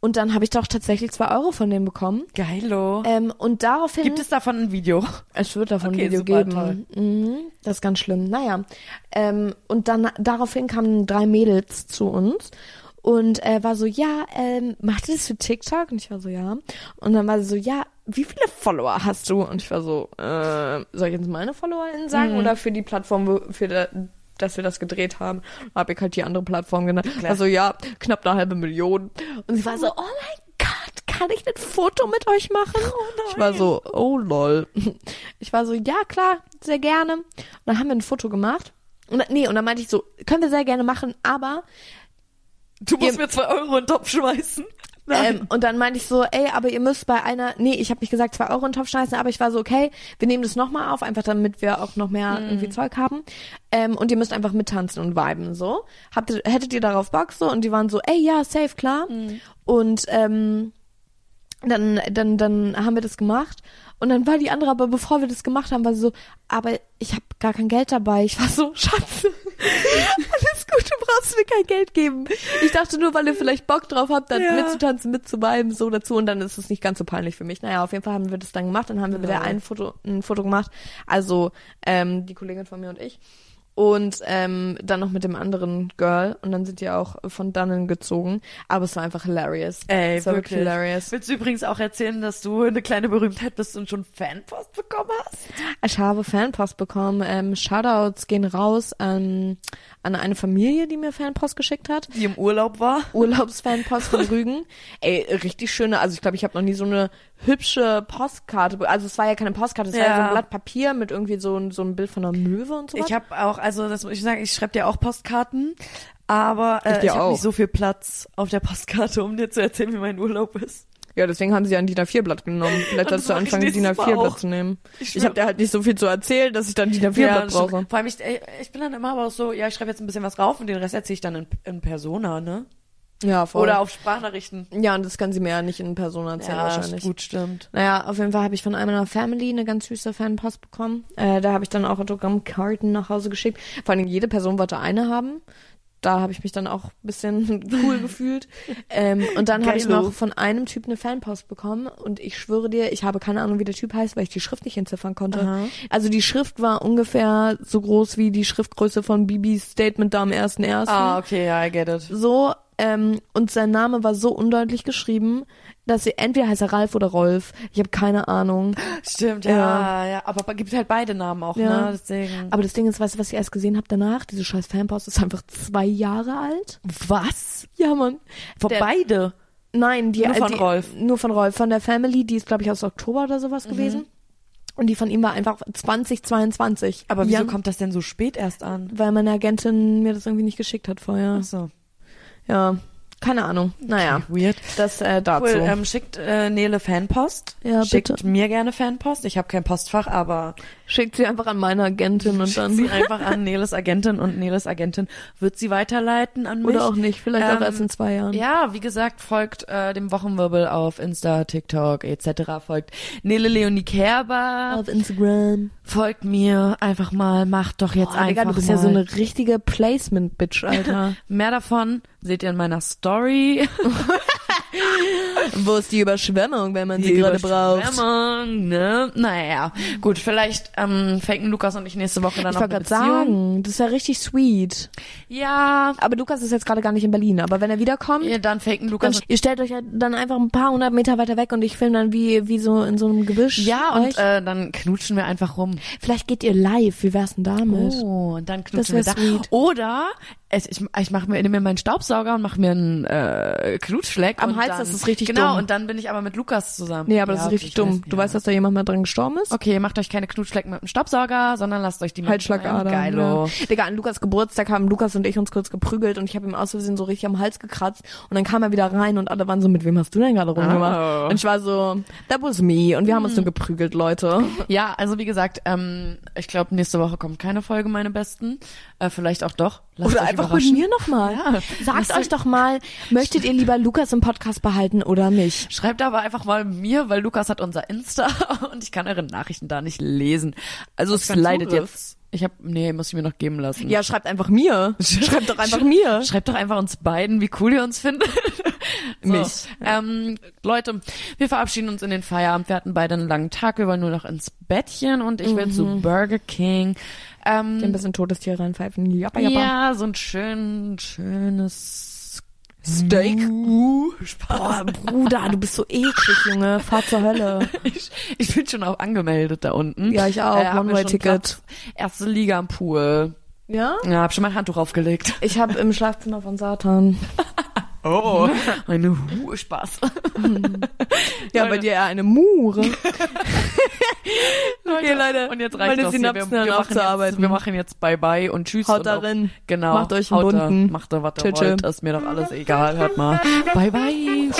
Und dann habe ich doch tatsächlich zwei Euro von denen bekommen. geilo. Ähm, und daraufhin. Gibt es davon ein Video? Es wird davon Okay, ein Video super, geben. Mhm, das ist ganz schlimm. Naja. Ähm, und dann daraufhin kamen drei Mädels zu uns und äh, war so, ja, ähm, macht ihr das für TikTok? Und ich war so, ja. Und dann war sie so, ja, wie viele Follower hast du? Und ich war so, äh, soll ich jetzt meine FollowerInnen sagen Mhm. oder für die Plattform, wo- für dass wir das gedreht haben? Habe ich halt die andere Plattform genannt. Klar. Also ja, knapp eine halbe Million. Und sie war so, oh mein Gott, kann ich ein Foto mit euch machen? ich war so, oh lol. Ich war so, ja klar, sehr gerne. Und dann haben wir ein Foto gemacht. Und, nee, und dann meinte ich so, können wir sehr gerne machen, aber Du musst Ihr- mir zwei Euro in den Topf schmeißen. Ähm, und dann meinte ich so, ey, aber ihr müsst bei einer, nee, ich habe nicht gesagt zwei Euro in den Topf schmeißen, aber ich war so, okay, wir nehmen das nochmal auf, einfach damit wir auch noch mehr irgendwie Zeug haben. Ähm, und ihr müsst einfach mittanzen und viben, so. Habt ihr, hättet ihr darauf Bock, so? Und die waren so, ey, ja, safe, klar. Und, ähm, dann, dann, dann haben wir das gemacht. Und dann war die andere, aber bevor wir das gemacht haben, war sie so, aber ich habe gar kein Geld dabei. Ich war so, Schatz, du brauchst mir kein Geld geben. Ich dachte nur, weil ihr vielleicht Bock drauf habt, dann Ja. mitzutanzen, mitzuweiben, so dazu. Und dann ist es nicht ganz so peinlich für mich. Naja, auf jeden Fall haben wir das dann gemacht. Dann haben wir mit der einen Foto, ein Foto gemacht. Also ähm, die Kollegin von mir und ich. Und ähm, dann noch mit dem anderen Girl. Und dann sind die auch von dannen gezogen. Aber es war einfach hilarious. Ey, es war wirklich. hilarious. Willst du übrigens auch erzählen, dass du eine kleine Berühmtheit bist und schon Fanpost bekommen hast? Ich habe Fanpost bekommen. Ähm, Shoutouts gehen raus an, an eine Familie, die mir Fanpost geschickt hat. Die im Urlaub war? Urlaubsfanpost von Rügen. Ey, richtig schöne, also ich glaube, ich habe noch nie so eine hübsche Postkarte. Also es war ja keine Postkarte, es war ja so Ja. ein Blatt Papier mit irgendwie so, ein- so ein Bild von einer Möwe und so. Ich habe auch, also das muss ich sagen, ich schreibe dir auch Postkarten, aber äh, Ich ich, habe nicht so viel Platz auf der Postkarte, um dir zu erzählen, wie mein Urlaub ist. Ja, deswegen haben sie ein DIN A4-Blatt genommen. Vielleicht sollst du anfangen, DIN nächstes Mal A4-Blatt auch. zu nehmen. Ich Ich, habe dir halt nicht so viel zu erzählen, dass ich dann DIN A4-Blatt das stimmt. brauche. Vor allem, ich, ich bin dann immer aber auch so, ja, ich schreibe jetzt ein bisschen was rauf und den Rest erzähle ich dann in, in Persona, ne? Ja, voll. Oder auf Sprachnachrichten. ja, und das kann sie mir ja nicht in Person erzählen wahrscheinlich. gut, stimmt. Naja, auf jeden Fall habe ich von einer Family eine ganz süße Fanpost bekommen. Äh, da habe ich dann auch Autogrammkarten nach Hause geschickt. Vor allem jede Person wollte eine haben. da habe ich mich dann auch ein bisschen cool gefühlt. Ähm, und dann habe ich noch von einem Typ eine Fanpost bekommen und ich schwöre dir, ich habe keine Ahnung, wie der Typ heißt, weil ich die Schrift nicht entziffern konnte. Aha. Also die Schrift war ungefähr so groß wie die Schriftgröße von Bibis Statement da am 1.1. Ah, okay, ja, I get it. So, ähm, und sein Name war so undeutlich geschrieben, dass sie entweder heißt er Ralf oder Rolf. Ich habe keine Ahnung. Stimmt, Ja. ja, ja. Aber gibt halt beide Namen auch, Ja. ne? Deswegen. Aber das Ding ist, weißt du, was ich erst gesehen habe danach? Diese scheiß Fanpost ist einfach zwei Jahre alt. was? Ja, Mann. Von Der- beide? Nein, die Nur von die, Rolf. Nur von Rolf. Von der Family, die ist, glaube ich, aus Oktober oder sowas gewesen. Und die von ihm war einfach 2022. Aber wieso Jan- kommt das denn so spät erst an? Weil meine Agentin mir das irgendwie nicht geschickt hat vorher. Ach so. Ja, keine Ahnung. Naja, Weird. das äh, dazu. Cool, ähm, schickt äh, Nele Fanpost. Ja, schickt bitte. mir gerne Fanpost. Ich habe kein Postfach, aber Schickt sie einfach an meine Agentin und schickt dann... sie einfach an Neles Agentin und Neles Agentin wird sie weiterleiten an mich. Oder auch nicht, vielleicht auch Ähm, erst in zwei Jahren. Ja, wie gesagt, folgt äh, dem Wochenwirbel auf Insta, TikTok etc. Folgt Nele Leonie Kerber. Auf Instagram. Folgt mir einfach mal. Macht doch jetzt Boah, einfach Digga, du bist mal. ja so eine richtige Placement-Bitch, Alter. Mehr davon seht ihr in meiner Story. Wo ist die Überschwemmung, wenn man sie gerade braucht? Überschwemmung, ne? Naja, gut, vielleicht ähm, faken Lukas und ich nächste Woche dann Ich noch wollte eine Beziehung. sagen, das ist ja richtig sweet. Ja, Aber Lukas ist jetzt gerade gar nicht in Berlin. Aber wenn er wiederkommt, ja, dann faken dann, Lukas. ihr stellt euch ja dann einfach ein paar hundert Meter weiter weg und ich filme dann wie, wie so in so einem Gebüsch. Ja, und euch. äh, dann knutschen wir einfach rum. Vielleicht geht ihr live. Wie wär's denn damit? Oh, und dann knutschen wir da. sweet. Oder es, ich, ich mache mir, nehme mir meinen Staubsauger und mache mir einen äh, Knutschfleck. Am Hals, dann, das ist richtig Genau, dumm. und dann bin ich aber mit Lukas zusammen. Nee, aber Ja, das ist richtig ich dumm. weiß, Du ja. weißt, dass da jemand mal dran gestorben ist? Okay, macht euch keine Knutschflecken mit dem Staubsauger, sondern lasst euch die mit Halsschlagader. Geilo. Ja. Digga, an Lukas Geburtstag haben Lukas und ich uns kurz geprügelt und ich habe ihm aus Versehen so richtig am Hals gekratzt und dann kam er wieder rein und alle waren so, mit wem hast du denn gerade rumgemacht? Oh. Und ich war so, that was me und wir haben uns nur geprügelt, Leute. Ja, also wie gesagt, ähm, ich glaube, nächste Woche kommt keine Folge, meine Besten. Äh, vielleicht auch doch. Lasst Oder einfach mit mir nochmal. Ja. Sagt euch doch mal, möchtet ihr lieber Lukas im Podcast behalten oder mich? Schreibt aber einfach mal mir, weil Lukas hat unser Insta und ich kann eure Nachrichten da nicht lesen. Also es leidet jetzt. Ich habe, nee, muss ich mir noch geben lassen. Ja, schreibt einfach mir. Schreibt doch einfach mir. Schreibt doch einfach uns beiden, wie cool ihr uns findet. so, Mich. Ähm, Leute, wir verabschieden uns in den Feierabend. Wir hatten beide einen langen Tag. Wir wollen nur noch ins Bettchen und ich will zu Burger King. Ähm, Ein bisschen Todestier reinpfeifen. Jappa, jappa. ja, so ein schön, schönes Steak. Uh, Spaß. Boah, Bruder, du bist so eklig, Junge. Fahr zur Hölle. Ich, ich bin schon auch angemeldet da unten. Ja, ich auch. Äh, One-Way-Ticket. Erste Liga am Pool. Ja? Ja, hab schon mein Handtuch aufgelegt. Ich habe im Schlafzimmer von Satan. Oh, eine Hu Spaß. Ja, Leute. bei dir eher eine Mure. okay, Leute. Und jetzt reicht meine das hier. Synapsen wir, hören wir, auf machen jetzt, wir machen jetzt Bye Bye und Tschüss. Haut und da auch- rein. Genau. Macht euch einen Haut da, bunten. Macht da, was ihr wollt. Ist mir doch alles egal. Hört mal. Bye Bye.